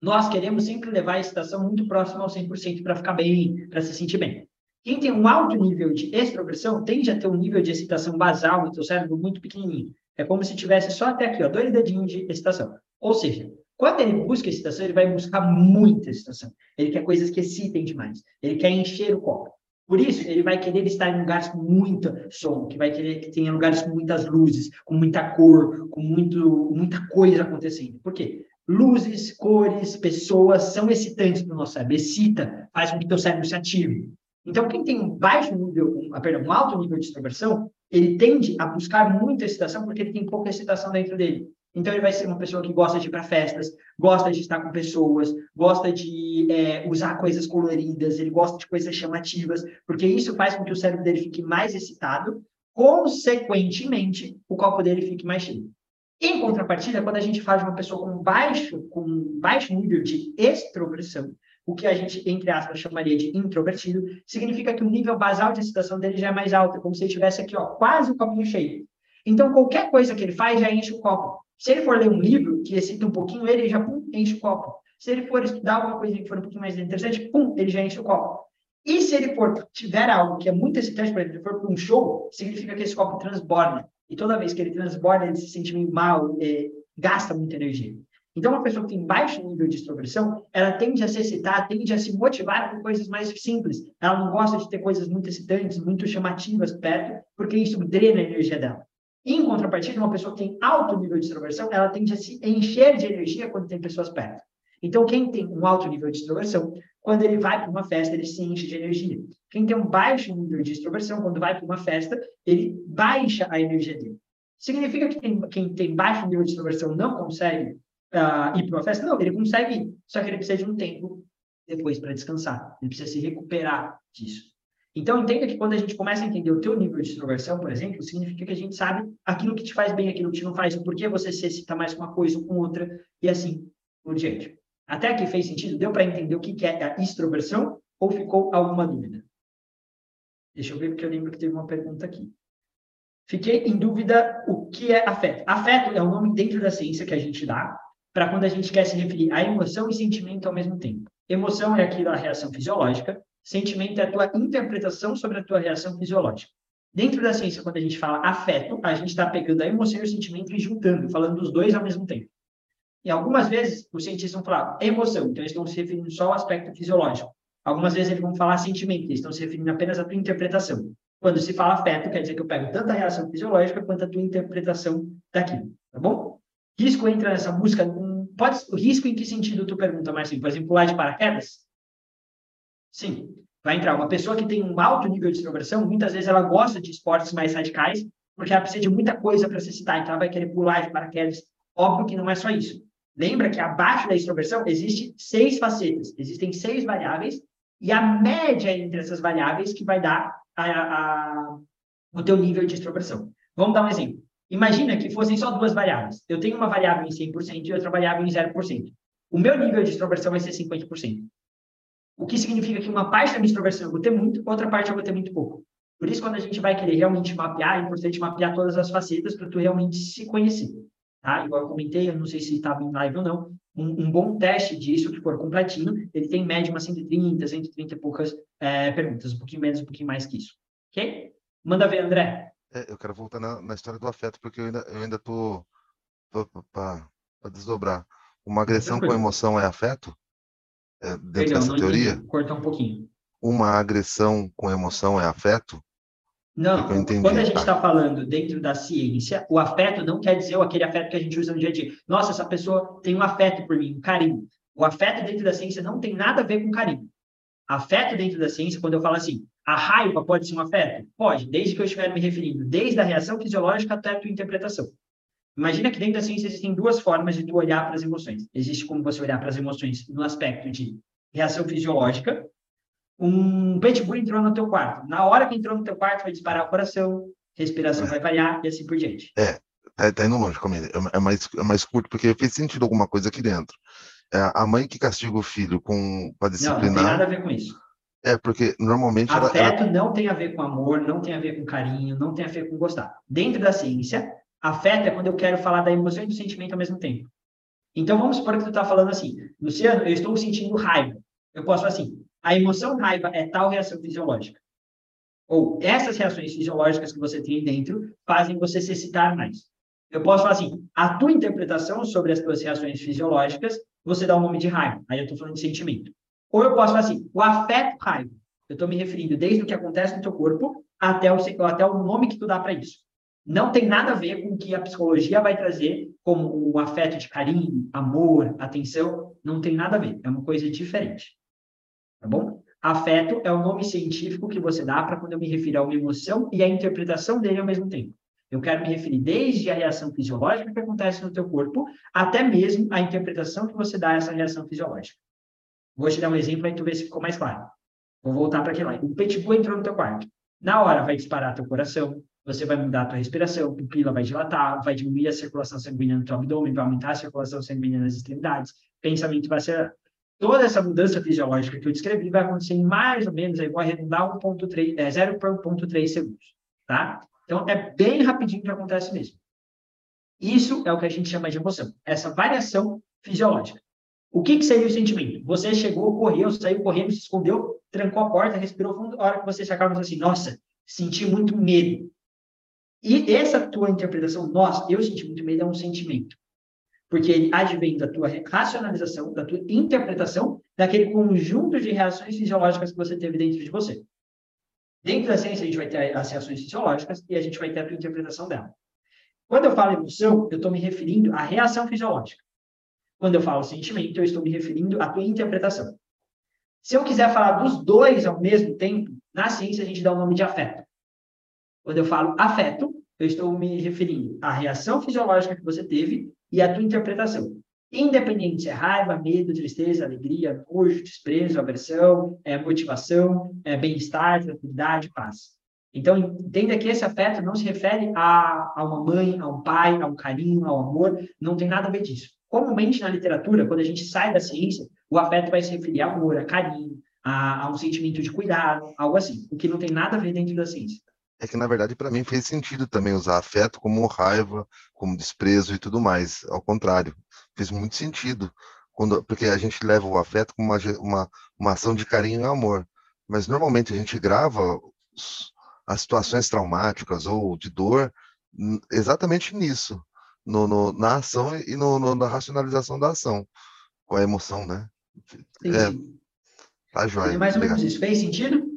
nós queremos sempre levar a excitação muito próxima ao 100% para ficar bem, para se sentir bem. Quem tem um alto nível de extroversão tende a ter um nível de excitação basal no seu cérebro muito pequenininho. É como se tivesse só até aqui, ó, dois dedinhos de excitação. Ou seja, quando ele busca excitação, ele vai buscar muita excitação. Ele quer coisas que excitem demais. Ele quer encher o copo. Por isso, ele vai querer estar em lugares com muita som, que vai querer que tenha lugares com muitas luzes, com muita cor, com muito, muita coisa acontecendo. Por quê? luzes, cores, pessoas são excitantes para o nosso cérebro. Excita, faz com que o teu cérebro se ative. Então, quem tem um baixo nível, um, ah, perdão, um alto nível de extroversão, ele tende a buscar muita excitação porque ele tem pouca excitação dentro dele. Então, ele vai ser uma pessoa que gosta de ir para festas, gosta de estar com pessoas, gosta de é, usar coisas coloridas, ele gosta de coisas chamativas, porque isso faz com que o cérebro dele fique mais excitado, consequentemente, o copo dele fique mais cheio. Em contrapartida, quando a gente faz uma pessoa com baixo, com baixo nível de extroversão, o que a gente, entre aspas, chamaria de introvertido, significa que o nível basal de excitação dele já é mais alto, como se ele tivesse aqui, ó, quase o copinho cheio. Então, qualquer coisa que ele faz já enche o copo. Se ele for ler um livro que excita um pouquinho ele, já pum, enche o copo. Se ele for estudar alguma coisa que for um pouquinho mais interessante, pum, ele já enche o copo. E se ele for tiver algo que é muito excitante para ele, ele for para um show, significa que esse copo transborda. E toda vez que ele transborda, ele se sente meio mal, é, gasta muita energia. Então, uma pessoa que tem baixo nível de extroversão, ela tende a se excitar, tende a se motivar com coisas mais simples. Ela não gosta de ter coisas muito excitantes, muito chamativas perto, porque isso drena a energia dela. Em contrapartida, uma pessoa que tem alto nível de extroversão, ela tende a se encher de energia quando tem pessoas perto. Então, quem tem um alto nível de extroversão, quando ele vai para uma festa, ele se enche de energia. Quem tem um baixo nível de extroversão, quando vai para uma festa, ele baixa a energia dele. Significa que tem, quem tem baixo nível de extroversão não consegue uh, ir para uma festa? Não, ele consegue ir, só que ele precisa de um tempo depois para descansar. Ele precisa se recuperar disso. Então, entenda que quando a gente começa a entender o teu nível de extroversão, por exemplo, significa que a gente sabe aquilo que te faz bem, aquilo que te não faz, o porquê você se excita mais com uma coisa ou com outra, e assim por diante. Até aqui fez sentido? Deu para entender o que é a extroversão ou ficou alguma dúvida? Deixa eu ver, porque eu lembro que teve uma pergunta aqui. Fiquei em dúvida o que é afeto. Afeto é o nome dentro da ciência que a gente dá para quando a gente quer se referir a emoção e sentimento ao mesmo tempo. Emoção é aquilo, a reação fisiológica. Sentimento é a tua interpretação sobre a tua reação fisiológica. Dentro da ciência, quando a gente fala afeto, a gente está pegando a emoção e o sentimento e juntando, falando dos dois ao mesmo tempo. E algumas vezes os cientistas vão falar emoção, então eles estão se referindo só ao aspecto fisiológico. Algumas vezes eles vão falar sentimento, eles estão se referindo apenas à tua interpretação. Quando se fala afeto, quer dizer que eu pego tanto a reação fisiológica quanto a tua interpretação daquilo, tá bom? Risco entra nessa busca. Pode, risco em que sentido tu pergunta, Marcinho? Por exemplo, pular de paraquedas? Sim, vai entrar. Uma pessoa que tem um alto nível de extroversão, muitas vezes ela gosta de esportes mais radicais, porque ela precisa de muita coisa para se citar, então ela vai querer pular de paraquedas. Óbvio que não é só isso. Lembra que abaixo da extroversão existe seis facetas, existem seis variáveis, e a média entre essas variáveis que vai dar a, a, o teu nível de extroversão. Vamos dar um exemplo. Imagina que fossem só duas variáveis. Eu tenho uma variável em 100% e outra variável em 0%. O meu nível de extroversão vai ser 50%. O que significa que uma parte da minha extroversão eu vou ter muito, outra parte eu vou ter muito pouco. Por isso, quando a gente vai querer realmente mapear, é importante mapear todas as facetas para tu realmente se conhecer. Tá? Igual eu comentei, eu não sei se estava em live ou não, um, um, bom teste disso, que for completinho, ele tem em média umas 130, 130 e poucas é, perguntas, um pouquinho menos, um pouquinho mais que isso. Ok? Manda ver, André. É, eu quero voltar na, na, história do afeto, porque eu ainda, eu ainda tô, tô para desdobrar. Uma agressão com emoção é afeto? É, dentro Perdão, dessa teoria? Cortar um pouquinho. Uma agressão com emoção é afeto? Não, quando a gente está falando dentro da ciência, o afeto não quer dizer aquele afeto que a gente usa no dia a dia. Nossa, essa pessoa tem um afeto por mim, um carinho. O afeto dentro da ciência não tem nada a ver com carinho. Afeto dentro da ciência, quando eu falo assim, a raiva pode ser um afeto? Pode, desde que eu estiver me referindo, desde a reação fisiológica até a tua interpretação. Imagina que dentro da ciência existem duas formas de tu olhar para as emoções. Existe como você olhar para as emoções no aspecto de reação fisiológica, um pitbull entrou no teu quarto. Na hora que entrou no teu quarto, vai disparar o coração, respiração é. vai variar e assim por diante. É, tá, tá indo longe, comigo. É, é, mais, é mais curto, porque fez sentido alguma coisa aqui dentro. É, a mãe que castiga o filho com para disciplinar. Não, não tem nada a ver com isso. É, porque normalmente. Afeto ela... não tem a ver com amor, não tem a ver com carinho, não tem a ver com gostar. Dentro da ciência, afeto é quando eu quero falar da emoção e do sentimento ao mesmo tempo. Então vamos supor que tu está falando assim, Luciano, eu estou sentindo raiva. Eu posso falar assim, a emoção raiva é tal reação fisiológica. Ou essas reações fisiológicas que você tem dentro fazem você se excitar mais. Eu posso falar assim, a tua interpretação sobre as tuas reações fisiológicas, você dá o um nome de raiva. Aí eu estou falando de sentimento. Ou eu posso falar assim, o afeto raiva. Eu estou me referindo desde o que acontece no teu corpo até o, até o nome que tu dá para isso. Não tem nada a ver com o que a psicologia vai trazer como o afeto de carinho, amor, atenção. Não tem nada a ver. É uma coisa diferente tá bom? Afeto é o nome científico que você dá para quando eu me refiro a uma emoção e a interpretação dele ao mesmo tempo. Eu quero me referir desde a reação fisiológica que acontece no teu corpo, até mesmo a interpretação que você dá a essa reação fisiológica. Vou te dar um exemplo aí tu vê se ficou mais claro. Vou voltar para aquele lá. O pitbull entrou no teu quarto. Na hora vai disparar teu coração, você vai mudar a tua respiração, a pupila vai dilatar, vai diminuir a circulação sanguínea no teu abdômen, vai aumentar a circulação sanguínea nas extremidades, pensamento vai ser toda essa mudança fisiológica que eu descrevi vai acontecer em mais ou menos, aí vou arredondar 1.3, é, 0.3 segundos, tá? Então, é bem rapidinho que acontece mesmo. Isso é o que a gente chama de emoção, essa variação fisiológica. O que, que seria o sentimento? Você chegou, correu, saiu correndo, se escondeu, trancou a porta, respirou fundo, a hora que você se acaba, você assim, nossa, senti muito medo. E essa tua interpretação, nossa, eu senti muito medo, é um sentimento. Porque ele advém da tua racionalização, da tua interpretação, daquele conjunto de reações fisiológicas que você teve dentro de você. Dentro da ciência, a gente vai ter as reações fisiológicas e a gente vai ter a tua interpretação dela. Quando eu falo emoção, eu estou me referindo à reação fisiológica. Quando eu falo sentimento, eu estou me referindo à tua interpretação. Se eu quiser falar dos dois ao mesmo tempo, na ciência a gente dá o nome de afeto. Quando eu falo afeto, eu estou me referindo à reação fisiológica que você teve e à tua interpretação. Independente se é raiva, medo, tristeza, alegria, nojo, desprezo, aversão, é, motivação, é, bem-estar, tranquilidade, paz. Então, entenda que esse afeto não se refere a, a uma mãe, a um pai, a um carinho, ao amor, não tem nada a ver disso. Comumente na literatura, quando a gente sai da ciência, o afeto vai se referir a amor, a carinho, a, a um sentimento de cuidado, algo assim, o que não tem nada a ver dentro da ciência. É que, na verdade, para mim fez sentido também usar afeto como raiva, como desprezo e tudo mais. Ao contrário, fez muito sentido. Quando, porque a gente leva o afeto como uma, uma, uma ação de carinho e amor. Mas normalmente a gente grava as situações traumáticas ou de dor exatamente nisso no, no, na ação e no, no, na racionalização da ação, com a emoção, né? É, tá joia. mais ou menos isso. Fez sentido?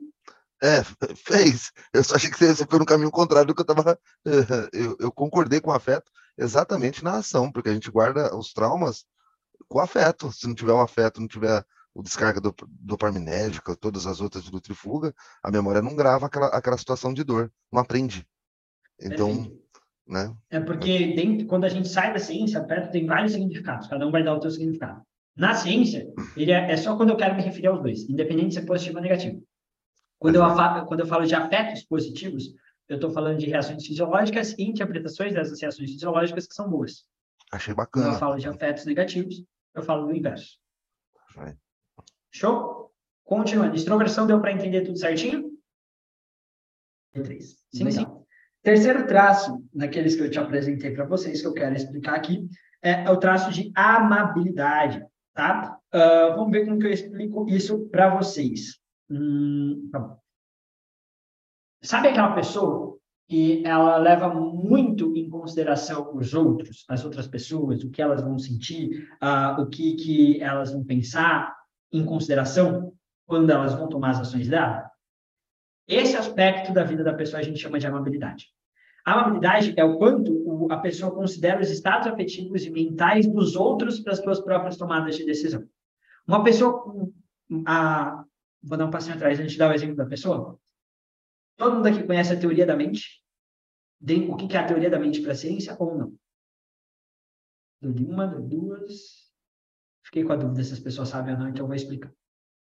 É, fez. Eu só achei que você foi no caminho contrário do que eu estava. Eu, eu, concordei com o afeto exatamente na ação, porque a gente guarda os traumas com afeto. Se não tiver o afeto, não tiver o descarga do, dopaminética, todas as outras de nutrifuga, a memória não grava aquela, aquela situação de dor, não aprende. Então, Perfeito. Né? É porque dentro, quando a gente sai da ciência, perto tem vários significados, cada um vai dar o seu significado. Na ciência, ele é, é só quando eu quero me referir aos dois, independente de ser positivo ou negativo. Quando eu, quando eu falo de afetos positivos, eu estou falando de reações fisiológicas e interpretações dessas reações fisiológicas que são boas. Achei bacana. Quando eu falo de afetos negativos, eu falo do inverso. Vai. Show? Continuando. Extroversão deu para entender tudo certinho? Três. Sim, Legal. sim. Terceiro traço, naqueles que eu te apresentei para vocês, que eu quero explicar aqui, é, o traço de amabilidade, tá? Uh, vamos ver como que eu explico isso para vocês. Hum, tá Sabe aquela pessoa que ela leva muito em consideração os outros, as outras pessoas, o que elas vão sentir, uh, o que, que elas vão pensar em consideração quando elas vão tomar as ações dela? Esse aspecto da vida da pessoa a gente chama de amabilidade. A amabilidade é o quanto a pessoa considera os estados afetivos e mentais dos outros para as suas próprias tomadas de decisão. Uma pessoa com a... Vou dar um passinho atrás antes de dar o exemplo da pessoa. Todo mundo aqui conhece a teoria da mente? O que é a teoria da mente para a ciência ou não? Dou de uma, dou duas. Fiquei com a dúvida se as pessoas sabem ou não, então eu vou explicar.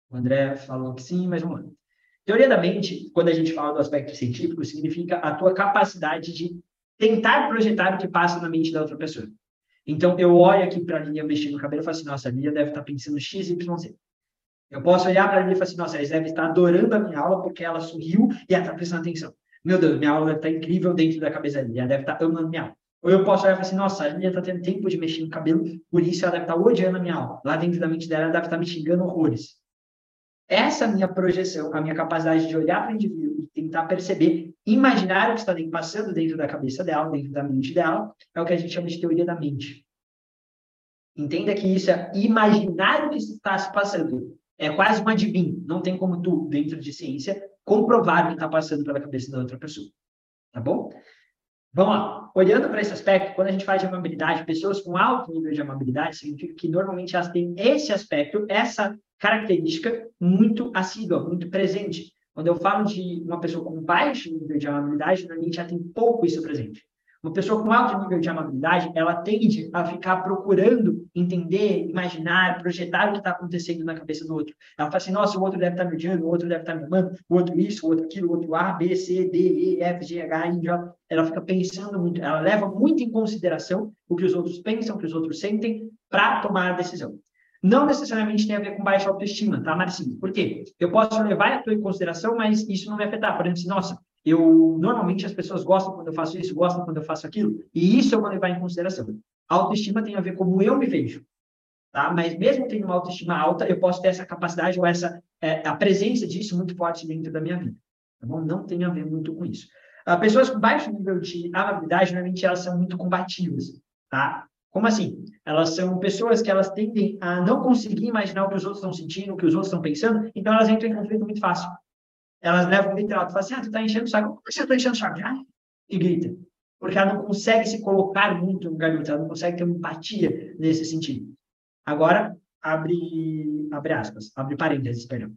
O André falou que sim, mas vamos lá. Teoria da mente, quando a gente fala do aspecto científico, significa a tua capacidade de tentar projetar o que passa na mente da outra pessoa. Então, eu olho aqui para a Lilia mexendo no cabelo e falo assim, nossa, a Lilia deve estar tá pensando X, Y, Z. Eu posso olhar para Lilia e falar assim, nossa, ela deve estar adorando a minha aula porque ela sorriu e ela está prestando atenção. Meu Deus, minha aula deve estar tá incrível dentro da cabeça dela, ela deve estar tá amando minha aula. Ou eu posso olhar e falar assim, nossa, a Lilia está tendo tempo de mexer no cabelo, por isso ela deve estar odiando a minha aula. Lá dentro da mente dela, ela deve estar me xingando horrores. Essa minha projeção, a minha capacidade de olhar para o indivíduo e tentar perceber, imaginar o que está passando dentro da cabeça dela, dentro da mente dela, é o que a gente chama de teoria da mente. Entenda que isso é imaginar o que está se passando. É quase um adivinho. Não tem como tu, dentro de ciência, comprovar o que está passando pela cabeça da outra pessoa. Tá bom? Vamos lá. Olhando para esse aspecto, quando a gente fala de amabilidade, pessoas com alto nível de amabilidade, significa que normalmente elas têm esse aspecto, essa característica muito assídua, muito presente. Quando eu falo de uma pessoa com baixo nível de amabilidade, normalmente já tem pouco isso presente. Uma pessoa com alto nível de amabilidade, ela tende a ficar procurando entender, imaginar, projetar o que está acontecendo na cabeça do outro. Ela fala assim, nossa, o outro deve estar tá me odiando, o outro deve estar tá me amando, o outro isso, o outro aquilo, o outro A, B, C, D, E, F, G, H, I, J. Ela fica pensando muito, ela leva muito em consideração o que os outros pensam, o que os outros sentem, para tomar a decisão não necessariamente tem a ver com baixa autoestima, tá, Marcinho? Por quê? Eu posso levar a tua em consideração, mas isso não me afetar. Por exemplo, assim, nossa, Eu normalmente as pessoas gostam quando eu faço isso, gostam quando eu faço aquilo, e isso eu vou levar em consideração. A autoestima tem a ver com como eu me vejo, tá? Mas mesmo tendo uma autoestima alta, eu posso ter essa capacidade ou essa é, a presença disso muito forte dentro da minha vida, tá bom? Não tem a ver muito com isso. Uh, pessoas com baixo nível de amabilidade, normalmente elas são muito combativas, tá? Como assim? Elas são pessoas que elas tendem a não conseguir imaginar o que os outros estão sentindo, o que os outros estão pensando, então elas entram em conflito muito fácil. Elas levam literal, tu fala assim, ah, tu tá enchendo o saco, como você tá enchendo o saco? Ah, e grita. Porque ela não consegue se colocar muito no lugar do ela não consegue ter empatia nesse sentido. Agora, abre, abre aspas, abre parênteses, perdão.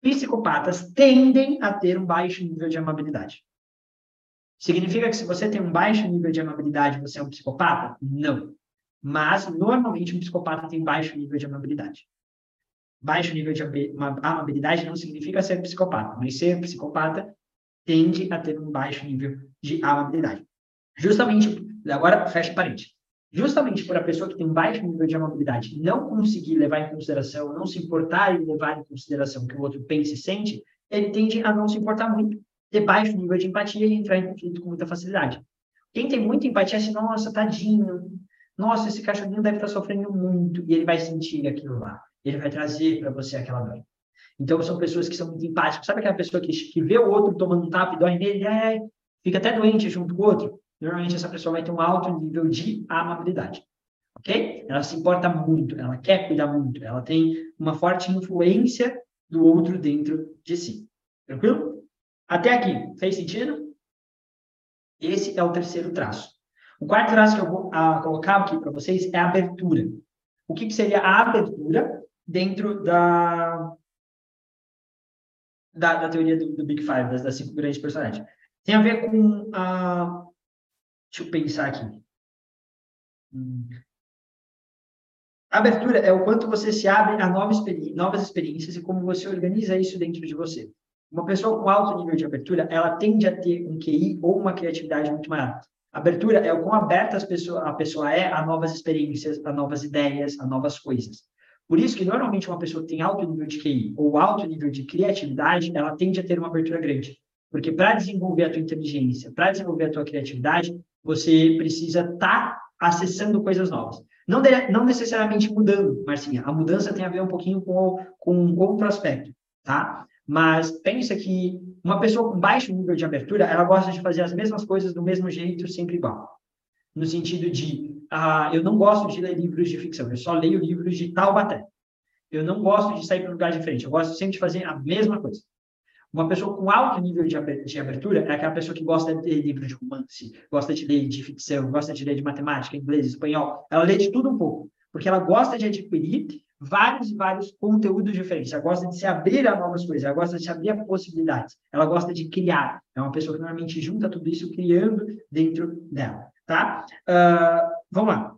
Psicopatas tendem a ter um baixo nível de amabilidade. Significa que se você tem um baixo nível de amabilidade, você é um psicopata? Não. Mas, normalmente, um psicopata tem baixo nível de amabilidade. Baixo nível de amabilidade não significa ser psicopata, mas ser psicopata tende a ter um baixo nível de amabilidade. Justamente, agora fecha parente. Justamente por a pessoa que tem um baixo nível de amabilidade não conseguir levar em consideração, não se importar e levar em consideração o que o outro pensa e sente, ele tende a não se importar muito ter baixo nível de empatia e entrar em conflito com muita facilidade. Quem tem muita empatia, assim, nossa, tadinho, nossa, esse cachorrinho deve estar sofrendo muito, e ele vai sentir aquilo lá. Ele vai trazer para você aquela dor. Então, são pessoas que são muito empáticas. Sabe aquela pessoa que, que vê o outro tomando um tapa e dói nele, é, fica até doente junto com o outro? Normalmente, essa pessoa vai ter um alto nível de amabilidade. Ok? Ela se importa muito, ela quer cuidar muito, ela tem uma forte influência do outro dentro de si. Tranquilo? Até aqui, fez sentido? Esse é o terceiro traço. O quarto traço que eu vou a, ah, colocar aqui para vocês é a abertura. O que, que seria a abertura dentro da, da, da teoria do, do, Big Five, das, das, cinco grandes personagens? Tem a ver com a. Deixa eu pensar aqui. Abertura é o quanto você se abre a novas, novas experiências e como você organiza isso dentro de você. Uma pessoa com alto nível de abertura, ela tende a ter um QI ou uma criatividade muito maior. Abertura é o quão aberta pessoa, a pessoa é a novas experiências, a novas ideias, a novas coisas. Por isso que, normalmente, uma pessoa que tem alto nível de QI ou alto nível de criatividade, ela tende a ter uma abertura grande. Porque para desenvolver a tua inteligência, para desenvolver a tua criatividade, você precisa estar tá acessando coisas novas. Não, de, não necessariamente mudando, Marcinha. A mudança tem a ver um pouquinho com, com, com o prospecto, tá? Mas pensa que uma pessoa com baixo nível de abertura, ela gosta de fazer as mesmas coisas do mesmo jeito, sempre igual. No sentido de, ah, eu não gosto de ler livros de ficção, eu só leio livros de Taubaté. Eu não gosto de sair para um lugar diferente, eu gosto sempre de fazer a mesma coisa. Uma pessoa com alto nível de abertura é aquela pessoa que gosta de ler livros de romance, gosta de ler de ficção, gosta de ler de matemática, inglês, espanhol. Ela lê de tudo um pouco, porque ela gosta de adquirir vários e vários conteúdos diferentes. Ela gosta de se abrir a novas coisas, ela gosta de se abrir a possibilidades, ela gosta de criar. É uma pessoa que normalmente junta tudo isso criando dentro dela, tá? Uh, vamos lá.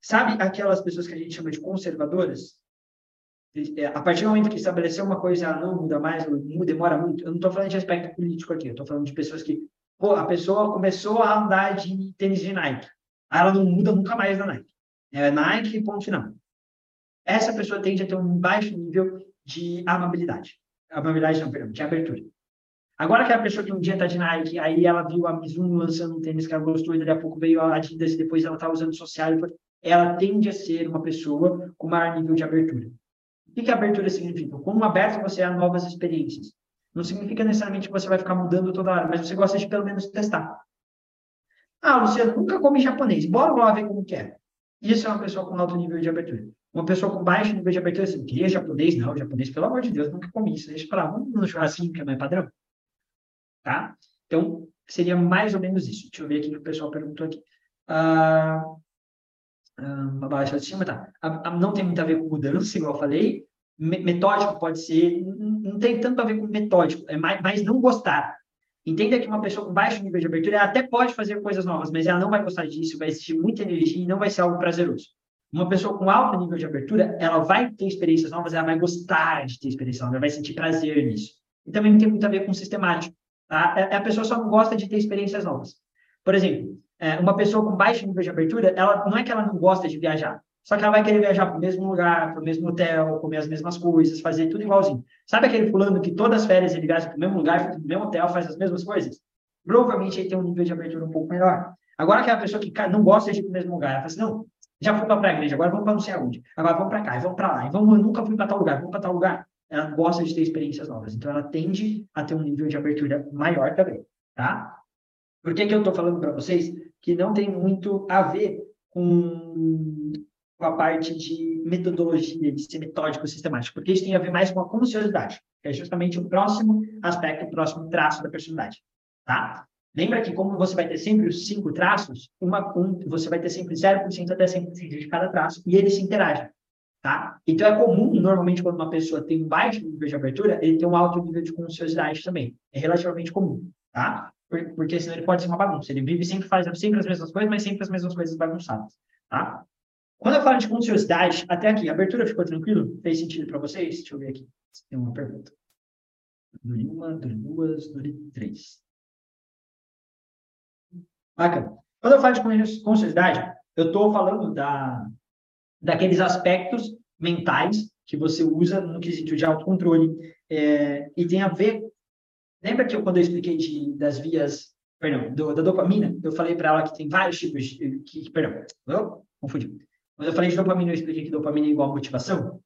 Sabe aquelas pessoas que a gente chama de conservadoras? É, a partir do momento que estabeleceu uma coisa, não muda mais, não demora muito. Eu não estou falando de aspecto político aqui, eu estou falando de pessoas que, pô, a pessoa começou a andar de tênis de Nike, aí ela não muda nunca mais da Nike. É Nike, ponto final essa pessoa tende a ter um baixo nível de amabilidade. Amabilidade não, perdão, de abertura. Agora que a pessoa que um dia está de Nike, aí ela viu a Mizuno lançando um tênis que ela gostou, e daqui a pouco veio a Adidas, e depois ela está usando social, ela tende a ser uma pessoa com maior nível de abertura. O que, que abertura significa? Como aberto você é a novas experiências. Não significa necessariamente que você vai ficar mudando toda hora, mas você gosta de pelo menos testar. Ah, Luciano, nunca come japonês. Bora lá ver como que é. Isso é uma pessoa com alto nível de abertura. Uma pessoa com baixo nível de abertura, assim, queria japonês? Não, japonês, pelo amor de Deus, nunca comi isso. Deixa para lá, vamos no churrasquinho, que é padrão. Tá? Então, seria mais ou menos isso. Deixa eu ver aqui que o pessoal perguntou aqui. Ah, ah, baixa autoestima, tá. Não tem muito a ver com mudança, igual eu falei. Metódico pode ser, não tem tanto a ver com metódico, é mais, mais não gostar. Entenda que uma pessoa com baixo nível de abertura até pode fazer coisas novas, mas ela não vai gostar disso, vai existir muita energia e não vai ser algo prazeroso. Uma pessoa com alto nível de abertura, ela vai ter experiências novas, ela vai gostar de ter experiências novas, ela vai sentir prazer nisso. E também tem muito a ver com sistemático. Tá? É, a pessoa só não gosta de ter experiências novas. Por exemplo, é, uma pessoa com baixo nível de abertura, ela não é que ela não gosta de viajar, só que ela vai querer viajar para o mesmo lugar, para o mesmo hotel, comer as mesmas coisas, fazer tudo igualzinho. Sabe aquele fulano que todas as férias ele viaja para o mesmo lugar, para o mesmo hotel, faz as mesmas coisas? Provavelmente ele tem um nível de abertura um pouco melhor. Agora aquela pessoa que não gosta de ir para o mesmo lugar, ela fala assim, não, já fui para a igreja, agora vamos para não sei aonde, agora vamos para cá, vamos para lá, vamos, eu nunca fui para tal lugar, vamos para tal lugar. Ela gosta de ter experiências novas, então ela tende a ter um nível de abertura maior também, tá? Por que, que eu estou falando para vocês que não tem muito a ver com, com a parte de metodologia, de ser metódico, sistemático, porque isso tem a ver mais com a consciosidade, que é justamente o próximo aspecto, o próximo traço da personalidade, tá? Lembra que como você vai ter sempre os cinco traços, uma, um, você vai ter sempre 0% até 100% de cada traço, e eles se interagem, tá? Então, é comum, normalmente, quando uma pessoa tem um baixo nível de abertura, ele tem um alto nível de consciosidade também. É relativamente comum, tá? Porque senão ele pode ser uma bagunça. Ele vive sempre, faz sempre as mesmas coisas, mas sempre as mesmas coisas bagunçadas, tá? Quando eu falo de consciosidade, até aqui, a abertura ficou tranquilo? Fez sentido para vocês? Deixa eu ver aqui. Tem uma pergunta. Dure uma, dure duas, dure três. Bacana. Quando eu falo de consciosidade, eu estou falando da, daqueles aspectos mentais que você usa no quesito de autocontrole é, e tem a ver. Lembra que eu, quando eu expliquei de, das vias, perdão, do, da dopamina, eu falei para ela que tem vários tipos de, que, perdão, eu confundi. Quando eu falei de dopamina, eu expliquei que dopamina é igual a motivação.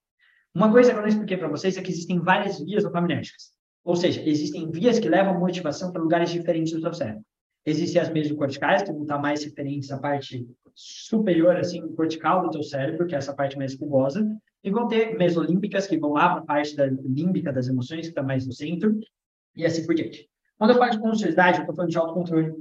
Uma coisa que eu não expliquei para vocês é que existem várias vias dopaminérgicas. Ou seja, existem vias que levam motivação para lugares diferentes do seu cérebro. Existem as mesocorticais, que vão estar mais referentes à parte superior, assim, cortical do teu cérebro, que é essa parte mais rugosa, e vão ter mesolímbicas, que vão lá para a parte da límbica das emoções, que está mais no centro, e assim por diante. Quando eu falo de consciosidade, eu estou falando de autocontrole.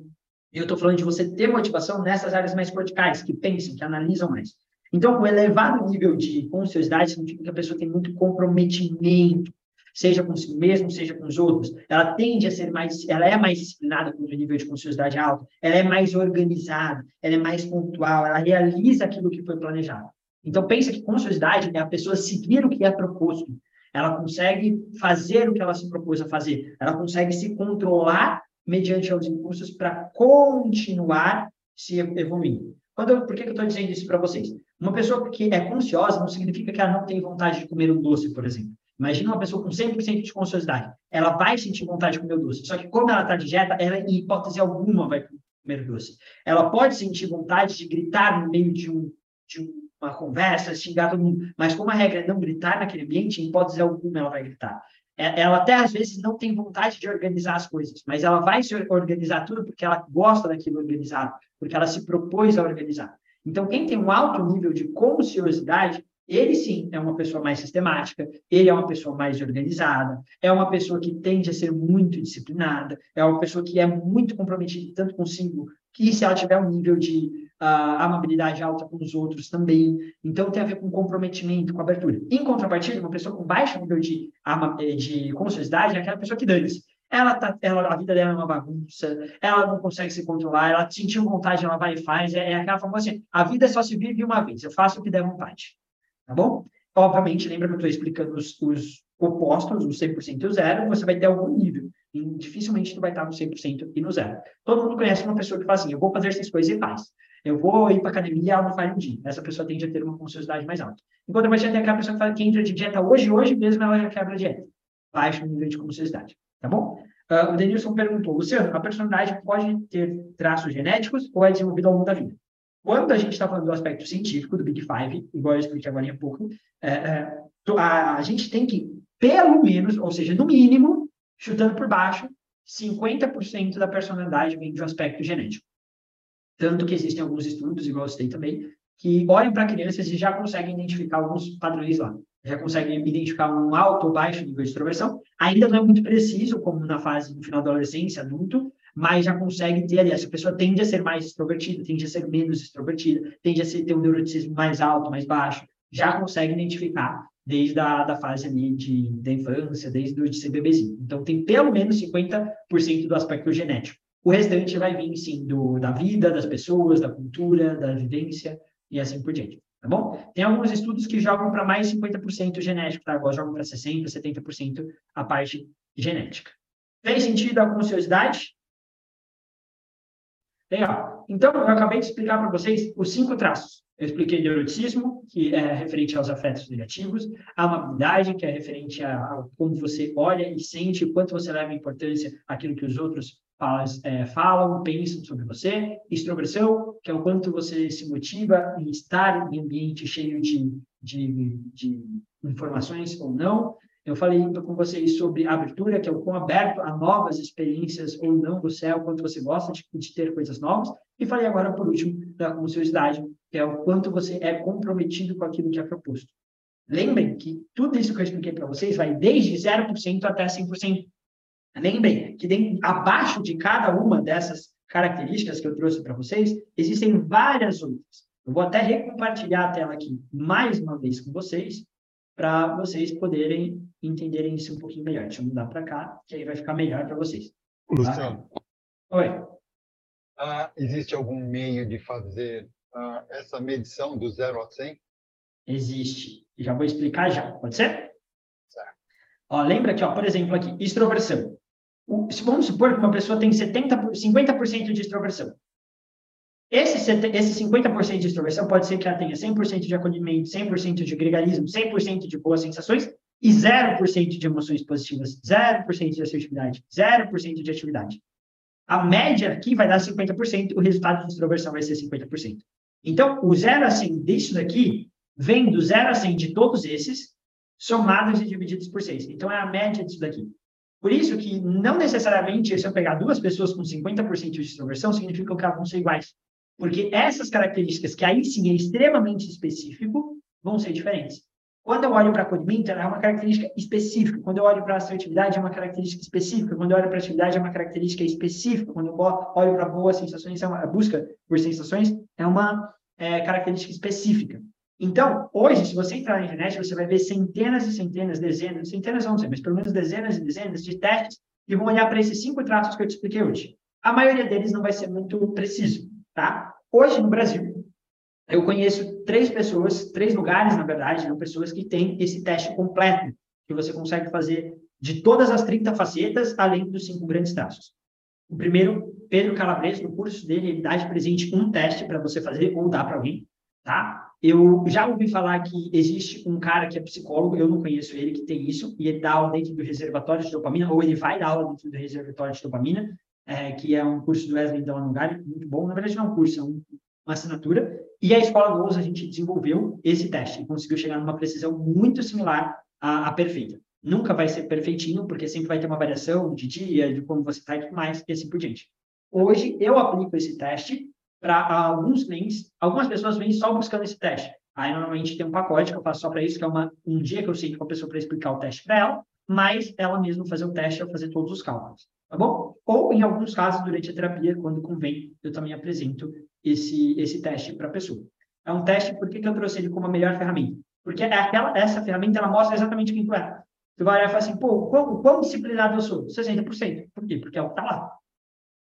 Eu estou falando de você ter motivação nessas áreas mais corticais, que pensam, que analisam mais. Então, o elevado nível de consciosidade significa que a pessoa tem muito comprometimento seja consigo mesmo, seja com os outros, ela tende a ser mais, ela é mais disciplinada quando o nível de consciosidade é alto, ela é mais organizada, ela é mais pontual, ela realiza aquilo que foi planejado. Então, pensa que consciosidade é a pessoa seguir o que é proposto. Ela consegue fazer o que ela se propôs a fazer. Ela consegue se controlar mediante os impulsos para continuar se evoluindo. Quando por que, que eu estou dizendo isso para vocês? Uma pessoa que é consciosa não significa que ela não tem vontade de comer um doce, por exemplo. Imagina uma pessoa com 100% de consciosidade. Ela vai sentir vontade de comer o doce. Só que como ela está de dieta, ela, em hipótese alguma, vai comer doce. Ela pode sentir vontade de gritar no meio de, um, de uma conversa, xingar todo mundo. Mas como a regra é não gritar naquele ambiente, em hipótese alguma ela vai gritar. É, ela até às vezes não tem vontade de organizar as coisas, mas ela vai se organizar tudo porque ela gosta daquilo organizado, porque ela se propôs a organizar. Então, quem tem um alto nível de consciosidade, ele sim é uma pessoa mais sistemática, ele é uma pessoa mais organizada, é uma pessoa que tende a ser muito disciplinada, é uma pessoa que é muito comprometida tanto consigo, que se ela tiver um nível de uh, amabilidade alta com os outros também. Então tem a ver com comprometimento, com abertura. Em contrapartida, uma pessoa com baixo nível de, eh, de é aquela pessoa que dane-se. Ela tá, ela, a vida dela é uma bagunça, ela não consegue se controlar, ela sentiu vontade, ela vai e faz. É, é aquela famosa assim: a vida só se vive uma vez, eu faço o que der vontade tá bom? Obviamente, lembra que eu estou explicando os, os opostos, o 100% e o zero, você vai ter algum nível. E dificilmente tu vai estar no 100% e no zero. Todo mundo conhece uma pessoa que fala assim, eu vou fazer essas coisas e faz. Eu vou ir para academia, ela não faz um dia. Essa pessoa tende a ter uma consciosidade mais alta. Enquanto vai ter aquela pessoa que, fala, que entra de dieta hoje, hoje mesmo ela já quebra a dieta. Baixo nível de consciosidade, tá bom? Uh, o Denilson perguntou, Luciano, a personalidade pode ter traços genéticos ou é desenvolvida ao longo da vida? Quando a gente está falando do aspecto científico, do Big Five, igual eu expliquei agora há pouco, é, é, a, a gente tem que, pelo menos, ou seja, no mínimo, chutando por baixo, 50% da personalidade vem de um aspecto genético. Tanto que existem alguns estudos, igual eu citei também, que olham para crianças e já conseguem identificar alguns padrões lá. Já conseguem identificar um alto ou baixo nível de extroversão. Ainda não é muito preciso, como na fase no final da adolescência, adulto, mas já consegue ter ali. Essa pessoa tende a ser mais extrovertida, tende a ser menos extrovertida, tende a ser, ter um neuroticismo mais alto, mais baixo, já consegue identificar desde a da fase ali de, da infância, desde o de ser bebezinho. Então, tem pelo menos 50% do aspecto genético. O restante vai vir, sim, do, da vida, das pessoas, da cultura, da vivência e assim por diante. Tá bom? Tem alguns estudos que jogam para mais 50% genético, tá? Agora jogam para 60%, 70% a parte genética. Fez sentido a consciosidade? Legal. Então, eu acabei de explicar para vocês os cinco traços. Eu expliquei neuroticismo, que é referente aos afetos negativos, a amabilidade, que é referente a, a como você olha e sente, quanto você leva importância àquilo que os outros falas, é, falam, pensam sobre você. Extroversão, que é o quanto você se motiva em estar em ambiente cheio de, de, de informações ou não. Eu falei com vocês sobre abertura, que é o quão aberto a novas experiências ou não você é, o quanto você gosta de, de ter coisas novas. E falei agora, por último, da curiosidade, que é o quanto você é comprometido com aquilo que é proposto. Lembrem que tudo isso que eu expliquei para vocês vai desde 0% até 100%. Lembrem que dentro, abaixo de cada uma dessas características que eu trouxe para vocês, existem várias outras. Eu vou até recompartilhar a tela aqui mais uma vez com vocês, para vocês poderem entenderem isso um pouquinho melhor. Deixa eu mudar para cá, que aí vai ficar melhor para vocês. Tá? Luciano. Oi. Ah, existe algum meio de fazer ah, essa medição do 0 a 100? Existe. Já vou explicar já. Pode ser? Certo. Ó, lembra que, ó, por exemplo, aqui, extroversão. O, vamos supor que uma pessoa tem 70, 50% de extroversão. Esse, esse 50% de extroversão pode ser que ela tenha 100% de acolhimento, 100% de gregarismo, 100% de boas sensações e 0% de emoções positivas, 0% de assertividade, 0% de atividade. A média aqui vai dar 50%, o resultado de extroversão vai ser 50%. Então, o 0 a 100 disso daqui vem do 0 a 100 de todos esses, somados e divididos por 6. Então, é a média disso daqui. Por isso que não necessariamente, se eu pegar duas pessoas com 50% de extroversão, significa que elas vão ser iguais. Porque essas características, que aí sim é extremamente específico, vão ser diferentes. Quando eu olho para acolhimento, é uma característica específica. Quando eu olho para assertividade, é uma característica específica. Quando eu olho para atividade, é uma característica específica. Quando eu olho para boas sensações, é uma busca por sensações, é uma é, característica específica. Então, hoje, se você entrar na internet, você vai ver centenas e centenas, dezenas, centenas não sei, mas pelo menos dezenas e dezenas de testes que vão olhar para esses cinco traços que eu te expliquei hoje. A maioria deles não vai ser muito preciso, tá? Hoje, no Brasil, eu conheço três pessoas, três lugares, na verdade, não pessoas que têm esse teste completo, que você consegue fazer de todas as 30 facetas, além dos cinco grandes traços. O primeiro, Pedro Calabres, no curso dele, ele dá de presente um teste para você fazer, ou dá para alguém, tá? Eu já ouvi falar que existe um cara que é psicólogo, eu não conheço ele, que tem isso, e ele dá aula dentro do reservatório de dopamina, ou ele vai dar aula dentro do reservatório de dopamina, é, que é um curso do Wesley Delanogari, muito bom. Na verdade, não é um curso, é um, uma assinatura. E a Escola Lousa, a gente desenvolveu esse teste e conseguiu chegar numa precisão muito similar à, à perfeita. Nunca vai ser perfeitinho, porque sempre vai ter uma variação de dia, de como você está e tudo mais, e assim por diante. Hoje, eu aplico esse teste para alguns clientes, algumas pessoas vêm só buscando esse teste. Aí, normalmente, tem um pacote que eu faço só para isso, que é uma, um dia que eu sinto com a pessoa para explicar o teste para ela, mas ela mesma fazer o teste ou fazer todos os cálculos, tá bom? Ou, em alguns casos, durante a terapia, quando convém, eu também apresento esse, esse teste para a pessoa. É um teste, por que, que eu trouxe ele como a melhor ferramenta? Porque é aquela, essa ferramenta, ela mostra exatamente quem tu é. Tu vai olhar e falar assim, pô, quão, quão disciplinado eu sou? 60%. Por quê? Porque é o que está lá.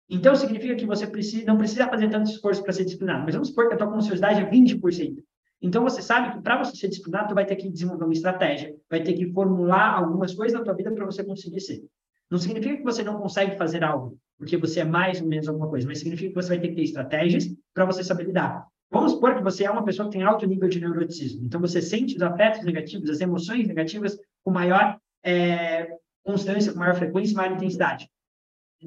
Então, significa que você precisa, não precisa fazer tanto esforço para ser disciplinado. Mas vamos supor que a tua consciosidade é 20%. Então, você sabe que para você ser disciplinado, tu vai ter que desenvolver uma estratégia, vai ter que formular algumas coisas na tua vida para você conseguir ser. Não significa que você não consegue fazer algo, porque você é mais ou menos alguma coisa, mas significa que você vai ter que ter estratégias para você saber lidar. Vamos supor que você é uma pessoa que tem alto nível de neuroticismo. Então, você sente os afetos negativos, as emoções negativas com maior é, constância, com maior frequência, maior intensidade.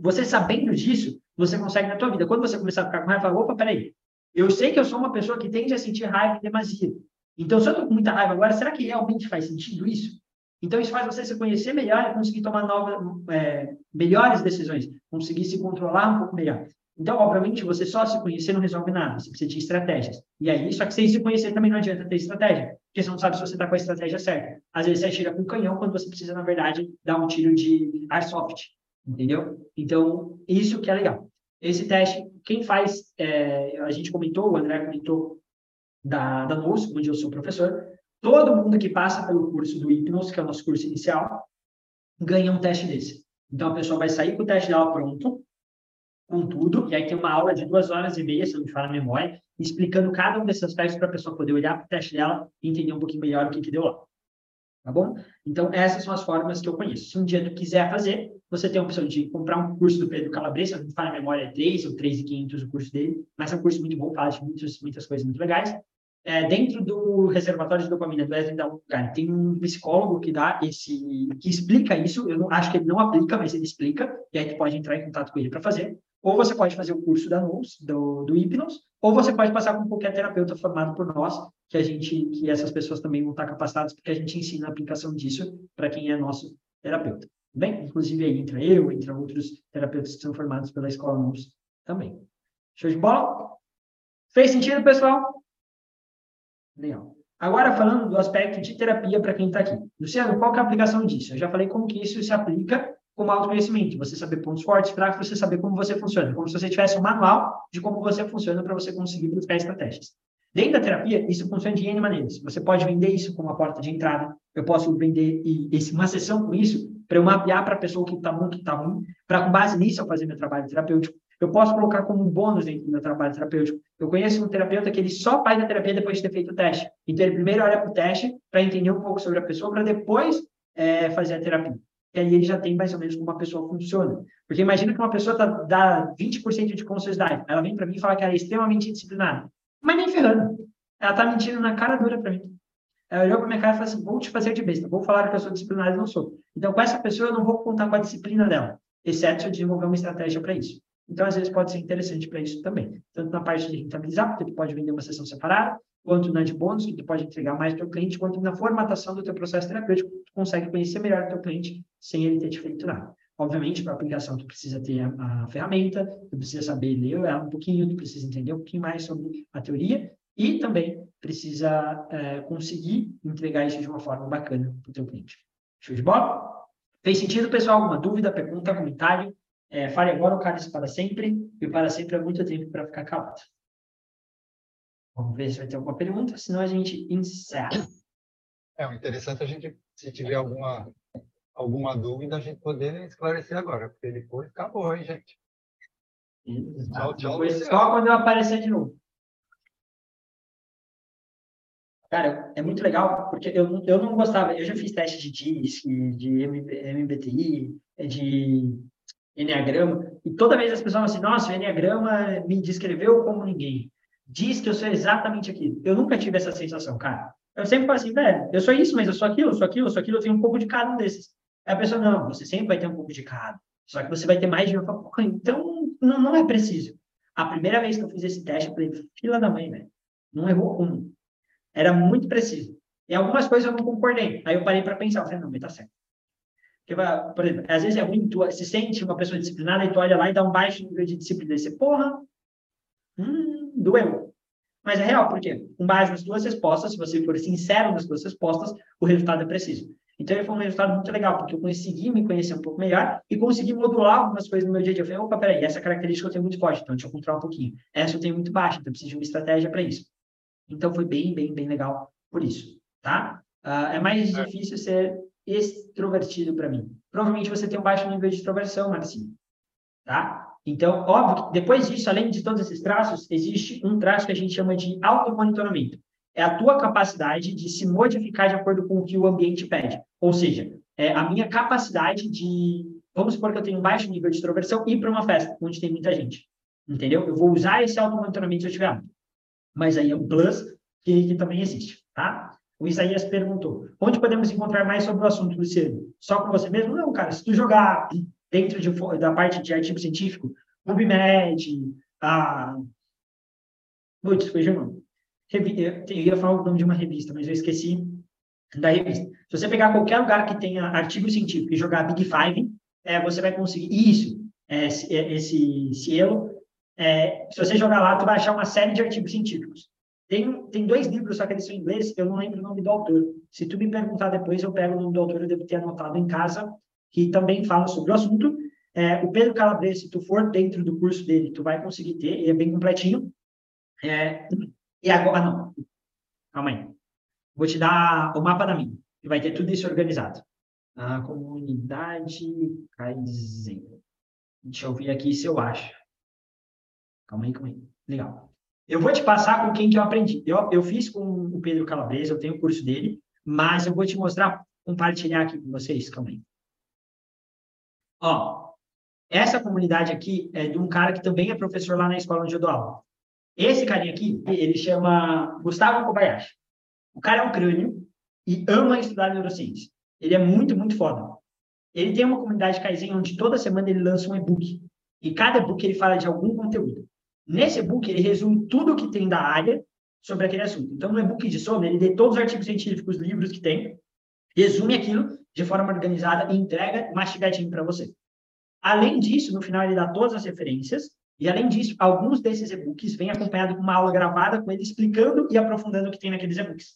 Você sabendo disso, você consegue na tua vida. Quando você começar a ficar com raiva, opa, peraí. Eu sei que eu sou uma pessoa que tende a sentir raiva em demasia. Então, se eu estou com muita raiva agora, será que realmente faz sentido isso? Então, isso faz você se conhecer melhor e conseguir tomar novas, é, melhores decisões, conseguir se controlar um pouco melhor. Então, obviamente, você só se conhecer não resolve nada, você precisa de estratégias. E aí, só que sem se conhecer também não adianta ter estratégia, porque você não sabe se você está com a estratégia certa. Às vezes você atira com um canhão quando você precisa, na verdade, dar um tiro de airsoft, entendeu? Então, isso que é legal. Esse teste, quem faz, é, a gente comentou, o André comentou da, da onde eu sou professor, todo mundo que passa pelo curso do Hipnos, que é o nosso curso inicial, ganha um teste desse. Então, a pessoa vai sair com o teste dela pronto, com tudo, e aí tem uma aula de duas horas e meia, se não me fala a memória, explicando cada um desses aspectos para a pessoa poder olhar para o teste dela e entender um pouquinho melhor o que, que deu lá. Tá bom? Então, essas são as formas que eu conheço. Se um dia tu quiser fazer, você tem a opção de comprar um curso do Pedro Calabresa, não me fala a memória, é 3 ou 3,500 o curso dele, mas é um curso muito bom, fala de muitas, muitas coisas muito legais. É, dentro do reservatório de dopamina do Wesley tem um psicólogo que dá esse, que explica isso. Eu não, acho que ele não aplica, mas ele explica. E aí tu pode entrar em contato com ele para fazer. Ou você pode fazer o curso da NUS, do, do Hipnos, ou você pode passar com qualquer terapeuta formado por nós, que a gente, que essas pessoas também vão estar capacitadas, porque a gente ensina a aplicação disso para quem é nosso terapeuta. Bem, inclusive aí entra eu, entra outros terapeutas que são formados pela escola NUS também. Show de bola? Fez sentido, pessoal? Legal. Agora, falando do aspecto de terapia para quem está aqui. Luciano, qual é a aplicação disso? Eu já falei como que isso se aplica como autoconhecimento. Você saber pontos fortes, fracos, você saber como você funciona. Como se você tivesse um manual de como você funciona para você conseguir buscar estratégias. Dentro da terapia, isso funciona de N maneiras. Você pode vender isso como uma porta de entrada. Eu posso vender uma sessão com isso para eu mapear para a pessoa o que está bom, o que está ruim, para com base nisso eu fazer meu trabalho terapêutico. Eu posso colocar como um bônus dentro do meu trabalho terapêutico. Eu conheço um terapeuta que ele só faz a terapia depois de ter feito o teste. Então, ele primeiro olha para o teste para entender um pouco sobre a pessoa, para depois é, fazer a terapia. E aí ele já tem mais ou menos como a pessoa funciona. Porque imagina que uma pessoa tá, dá 20% de consciosidade. Ela vem para mim e fala que ela é extremamente disciplinada. Mas nem ferrando. Ela está mentindo na cara dura para mim. Ela olhou para minha cara e falou assim: vou te fazer de besta, vou falar que eu sou disciplinada e não sou. Então, com essa pessoa, eu não vou contar com a disciplina dela, exceto se eu desenvolver uma estratégia para isso. Então, às vezes, pode ser interessante para isso também. Tanto na parte de rentabilizar, porque tu pode vender uma sessão separada, quanto na de bônus, que tu pode entregar mais para o cliente, quanto na formatação do teu processo terapêutico, tu consegue conhecer melhor o teu cliente sem ele ter te feito nada. Obviamente, para a aplicação, tu precisa ter a, a, ferramenta, tu precisa saber ler ela um pouquinho, tu precisa entender um pouquinho mais sobre a teoria e também precisa é, conseguir entregar isso de uma forma bacana para o teu cliente. Show de bola? Fez sentido, pessoal? Alguma dúvida, pergunta, comentário? É, fale agora ou cale para sempre, e para sempre é muito tempo para ficar calado. Vamos ver se vai ter alguma pergunta, senão a gente encerra. É, o interessante é a gente, se tiver alguma, alguma dúvida, a gente poder esclarecer agora, porque depois acabou, hein, gente? Tchau, tchau. Depois, só quando eu aparecer de novo. Cara, é muito legal, porque eu, eu não gostava, eu já fiz teste de DISC, de MBTI, de Enneagrama, e toda vez as pessoas falam assim, nossa, o Enneagrama me descreveu como ninguém. Diz que eu sou exatamente aquilo. Eu nunca tive essa sensação, cara. Eu sempre falo assim, velho, eu sou isso, mas eu sou aquilo, eu sou aquilo, eu sou aquilo, eu tenho um pouco de cada um desses. Aí a pessoa, não, você sempre vai ter um pouco de cada. Só que você vai ter mais de um. Falo, então, não, não é preciso. A primeira vez que eu fiz esse teste, eu falei, fila da mãe, velho. Não errou um. Era muito preciso. E algumas coisas eu não concordei. Aí eu parei para pensar, eu falei, não, mas tá certo. Porque, por exemplo, às vezes é ruim, tu se sente uma pessoa disciplinada e tu olha lá e dá um baixo nível de disciplina. E você, porra, hum, doeu. Mas é real, por quê? Com base nas duas respostas, se você for sincero nas duas respostas, o resultado é preciso. Então, ele foi um resultado muito legal, porque eu consegui me conhecer um pouco melhor e consegui modular algumas coisas no meu dia a dia. Eu falei, opa, peraí, essa característica eu tenho muito forte, então deixa eu controlar um pouquinho. Essa eu tenho muito baixa, então eu preciso de uma estratégia para isso. Então, foi bem, bem, bem legal por isso, tá? Uh, é mais é. difícil ser extrovertido para mim. Provavelmente você tem um baixo nível de extroversão, Marcinho. Tá? Então, óbvio que depois disso, além de todos esses traços, existe um traço que a gente chama de automonitoramento. É a tua capacidade de se modificar de acordo com o que o ambiente pede. Ou seja, é a minha capacidade de, vamos supor que eu tenho um baixo nível de extroversão, ir para uma festa onde tem muita gente. Entendeu? Eu vou usar esse automonitoramento se eu tiver. Mas aí é um plus que, que também existe, tá? O Isaías perguntou: onde podemos encontrar mais sobre o assunto, Luciano? Só com você mesmo? Não, cara. Se tu jogar dentro de, da parte de artigo científico, PubMed, a. Putz, foi o nome. Eu ia falar o nome de uma revista, mas eu esqueci da revista. Se você pegar qualquer lugar que tenha artigo científico e jogar Big Five, é, você vai conseguir. Isso, é, é esse selo. É, se você jogar lá, tu vai achar uma série de artigos científicos. Tem, tem dois livros, só que eles são em inglês, eu não lembro o nome do autor. Se tu me perguntar depois, eu pego o nome do autor, eu devo ter anotado em casa, que também fala sobre o assunto. É, o Pedro Calabrese, se tu for dentro do curso dele, tu vai conseguir ter, ele é bem completinho. É, e agora, não, calma aí. Vou te dar o mapa da minha, que vai ter tudo isso organizado. A comunidade Kaizen. Deixa eu ver aqui se eu acho. Calma aí, calma aí. Legal. Eu vou te passar com quem que eu aprendi. Eu, eu fiz com o Pedro Calabresa, eu tenho o curso dele, mas eu vou te mostrar, compartilhar aqui com vocês. Calma aí. Ó, essa comunidade aqui é de um cara que também é professor lá na escola onde eu dou aula. Esse carinha aqui, ele chama Gustavo Kobayashi. O cara é um crânio e ama estudar neurociência. Ele é muito, muito foda. Ele tem uma comunidade Kaizen onde toda semana ele lança um e-book. E cada e-book ele fala de algum conteúdo. Nesse e-book ele resume tudo o que tem da área sobre aquele assunto. Então, no e-book de sono, ele lê todos os artigos científicos, livros que tem, resume aquilo de forma organizada e entrega mastigadinho para você. Além disso, no final ele dá todas as referências e, além disso, alguns desses e-books vêm acompanhado com uma aula gravada com ele explicando e aprofundando o que tem naqueles e-books.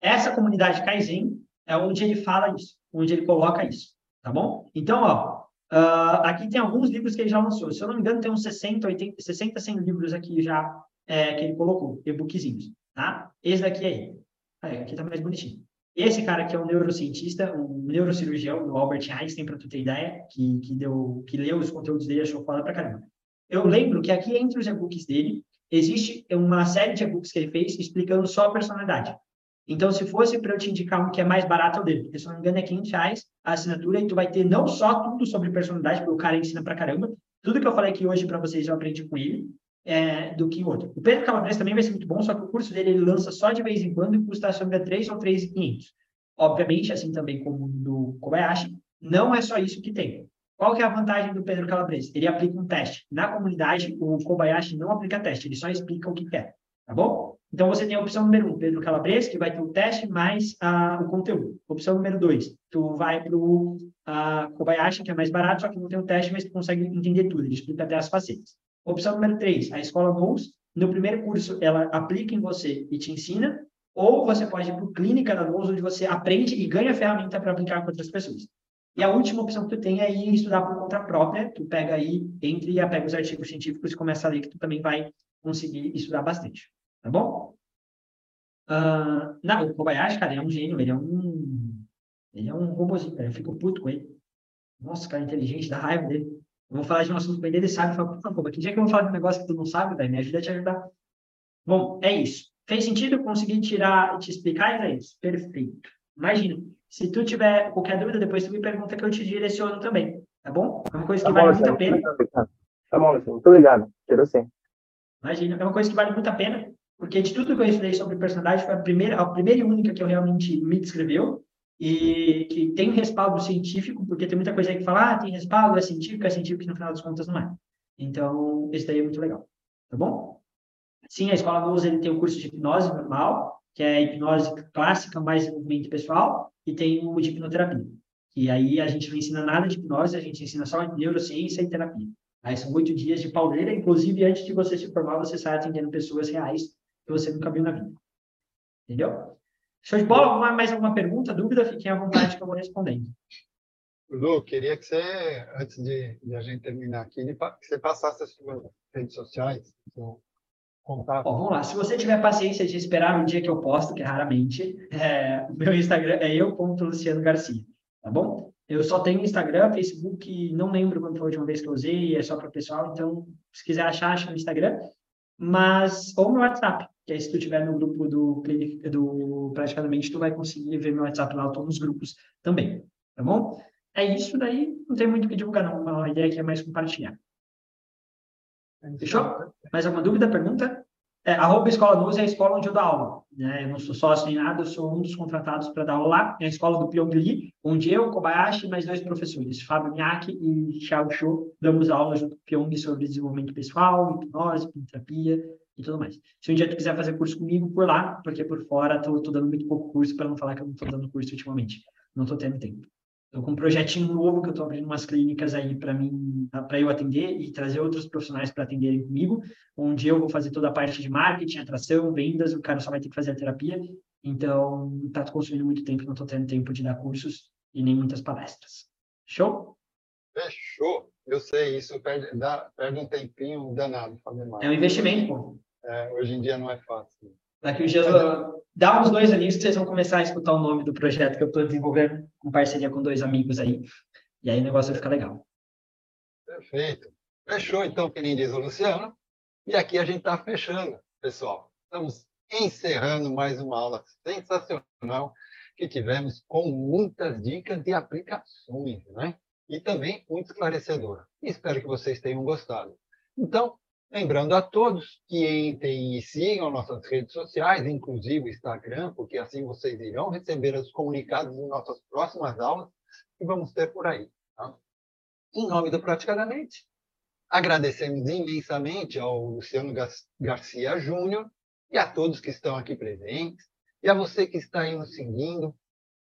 Essa comunidade Kaizen é onde ele fala isso, onde ele coloca isso, tá bom? Então, ó, uh, aqui tem alguns livros que ele já lançou. Se eu não me engano, tem uns 60, 80, 60, 100 livros aqui já é, que ele colocou, e-bookzinhos, tá? Esse daqui ele. Aí, aqui tá mais bonitinho. Esse cara aqui é um neurocientista, um neurocirurgião do Albert Einstein, para tu ter ideia, que, que, deu, que leu os conteúdos dele achou foda pra caramba. Eu lembro que aqui entre os e-books dele, existe uma série de e-books que ele fez explicando só a personalidade. Então, se fosse para eu te indicar um que é mais barato, é o dele. Porque, se não me engano, é 500 reais a assinatura e tu vai ter não só tudo sobre personalidade, porque o cara ensina pra caramba, tudo que eu falei aqui hoje para vocês eu aprendi com ele, é, do que outro. O Pedro Calabres também vai ser muito bom, só que o curso dele ele lança só de vez em quando e custa sobre 3 ou 3,500. Obviamente, assim também como do Kobayashi, não é só isso que tem. Qual que é a vantagem do Pedro Calabres? Ele aplica um teste. Na comunidade, o Kobayashi não aplica teste, ele só explica o que quer, tá bom? Então, você tem a opção número um, Pedro Calabres, que vai ter o teste mais uh, o conteúdo. Opção número dois, tu vai para o uh, Kobayashi, que é mais barato, só que não tem o teste, mas tu consegue entender tudo, ele explica até as facetas. Opção número 3, a escola Nous. No primeiro curso, ela aplica em você e te ensina, ou você pode ir para o Clínica da Nous, onde você aprende e ganha ferramenta para aplicar com outras pessoas. E a última opção que tu tem é ir estudar por conta própria. Tu pega aí, entre e pega os artigos científicos e começa a ler, que tu também vai conseguir estudar bastante. Tá bom? Uh, não, o Kobayashi, cara, ele é um gênio, ele é um. Ele é um robôzinho, cara. Eu fico puto com ele. Nossa, cara, inteligente, dá raiva dele. Eu vou falar de um assunto com ele, ele sabe, fala, favor, que dia que eu vou falar de um negócio que tu não sabe, velho, me ajuda a te ajudar. Bom, é isso. Fez sentido? Consegui tirar, te explicar, é isso? Perfeito. Imagina, se tu tiver qualquer dúvida, depois tu me pergunta que eu te direciono também, tá bom? É uma coisa que tá vale bom, muito a pena. Tá bom, assim, muito obrigado. Quero sim. Imagina, é uma coisa que vale muito a pena, porque de tudo que eu estudei sobre personagem, foi a primeira, a primeira e única que eu realmente me descreveu, e que tem respaldo científico, porque tem muita coisa aí que fala, ah, tem respaldo, é científico, é científico, que no final das contas não é. Então, esse daí é muito legal, tá bom? Sim, a Escola Luz, ele tem o curso de hipnose normal, que é hipnose clássica, mais desenvolvimento pessoal, e tem o de hipnoterapia. E aí a gente não ensina nada de hipnose, a gente ensina só neurociência e terapia. Aí são oito dias de pauleira, inclusive antes de você se formar, você sai atendendo pessoas reais que você nunca viu na vida. Entendeu? Show de bola? Mais alguma pergunta, dúvida? Fiquem à vontade que eu vou respondendo. Lu, queria que você, antes de, de a gente terminar aqui, que você passasse as suas redes sociais, seu contato. Ó, vamos lá. Se você tiver paciência de esperar um dia que eu posto, que raramente, é, meu Instagram é eu.luciano Garcia, tá bom? Eu só tenho Instagram, Facebook, não lembro quando foi a última vez que eu usei, é só para o pessoal, então, se quiser achar, acha no Instagram. Mas, ou no WhatsApp, que aí se tu tiver no grupo do, do praticamente, tu vai conseguir ver meu WhatsApp lá, eu tô nos grupos também, tá bom? É isso daí, não tem muito o que divulgar não, a ideia aqui é mais compartilhar. Fechou? Mais alguma dúvida, pergunta? É, arroba Escola Nus é a escola onde eu dou aula. Né? Eu não sou sócio nem nada, eu sou um dos contratados para dar aula lá. É a escola do Pyong Lee, onde eu, Kobayashi e mais dois professores, Fábio Miyake e Xiao Shou, damos aula junto com o Pyong sobre desenvolvimento pessoal, hipnose, terapia, e tudo mais. Se um dia tu quiser fazer curso comigo por lá, porque por fora tô, tô dando muito pouco curso para não falar que eu não tô dando curso ultimamente. Não tô tendo tempo. Tô com um projetinho novo que eu tô abrindo umas clínicas aí para mim, para eu atender e trazer outros profissionais para atenderem comigo, onde eu vou fazer toda a parte de marketing, atração, vendas, o cara só vai ter que fazer a terapia. Então, tá consumindo muito tempo, não tô tendo tempo de dar cursos e nem muitas palestras. Show? Fechou. Eu sei, isso perde, dá, perde um tempinho danado fazer mais. É um investimento, pô. É, hoje em dia não é fácil. Daqui uns dias, dá uns dois aninhos que vocês vão começar a escutar o nome do projeto que eu estou desenvolvendo com parceria com dois amigos aí. E aí o negócio vai ficar legal. Perfeito. Fechou, então, que nem diz o Luciano. E aqui a gente está fechando, pessoal. Estamos encerrando mais uma aula sensacional que tivemos com muitas dicas de aplicações, né? E também muito esclarecedora. Espero que vocês tenham gostado. Então, Lembrando a todos que entrem e sigam nossas redes sociais, inclusive o Instagram, porque assim vocês irão receber os comunicados de nossas próximas aulas que vamos ter por aí. Tá? Em nome do Praticadamente, agradecemos imensamente ao Luciano Garcia Júnior e a todos que estão aqui presentes, e a você que está aí nos seguindo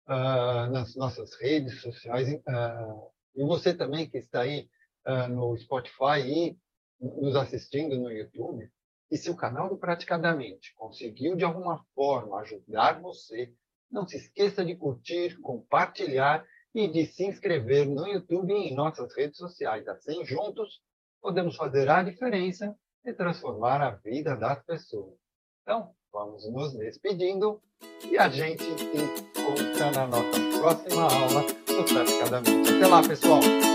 uh, nas nossas redes sociais, uh, e você também que está aí uh, no Spotify e nos assistindo no YouTube. E se o canal do Praticadamente conseguiu de alguma forma ajudar você, não se esqueça de curtir, compartilhar e de se inscrever no YouTube e em nossas redes sociais. Assim, juntos, podemos fazer a diferença e transformar a vida das pessoas. Então, vamos nos despedindo e a gente se encontra na nossa próxima aula do Praticadamente. Até lá, pessoal!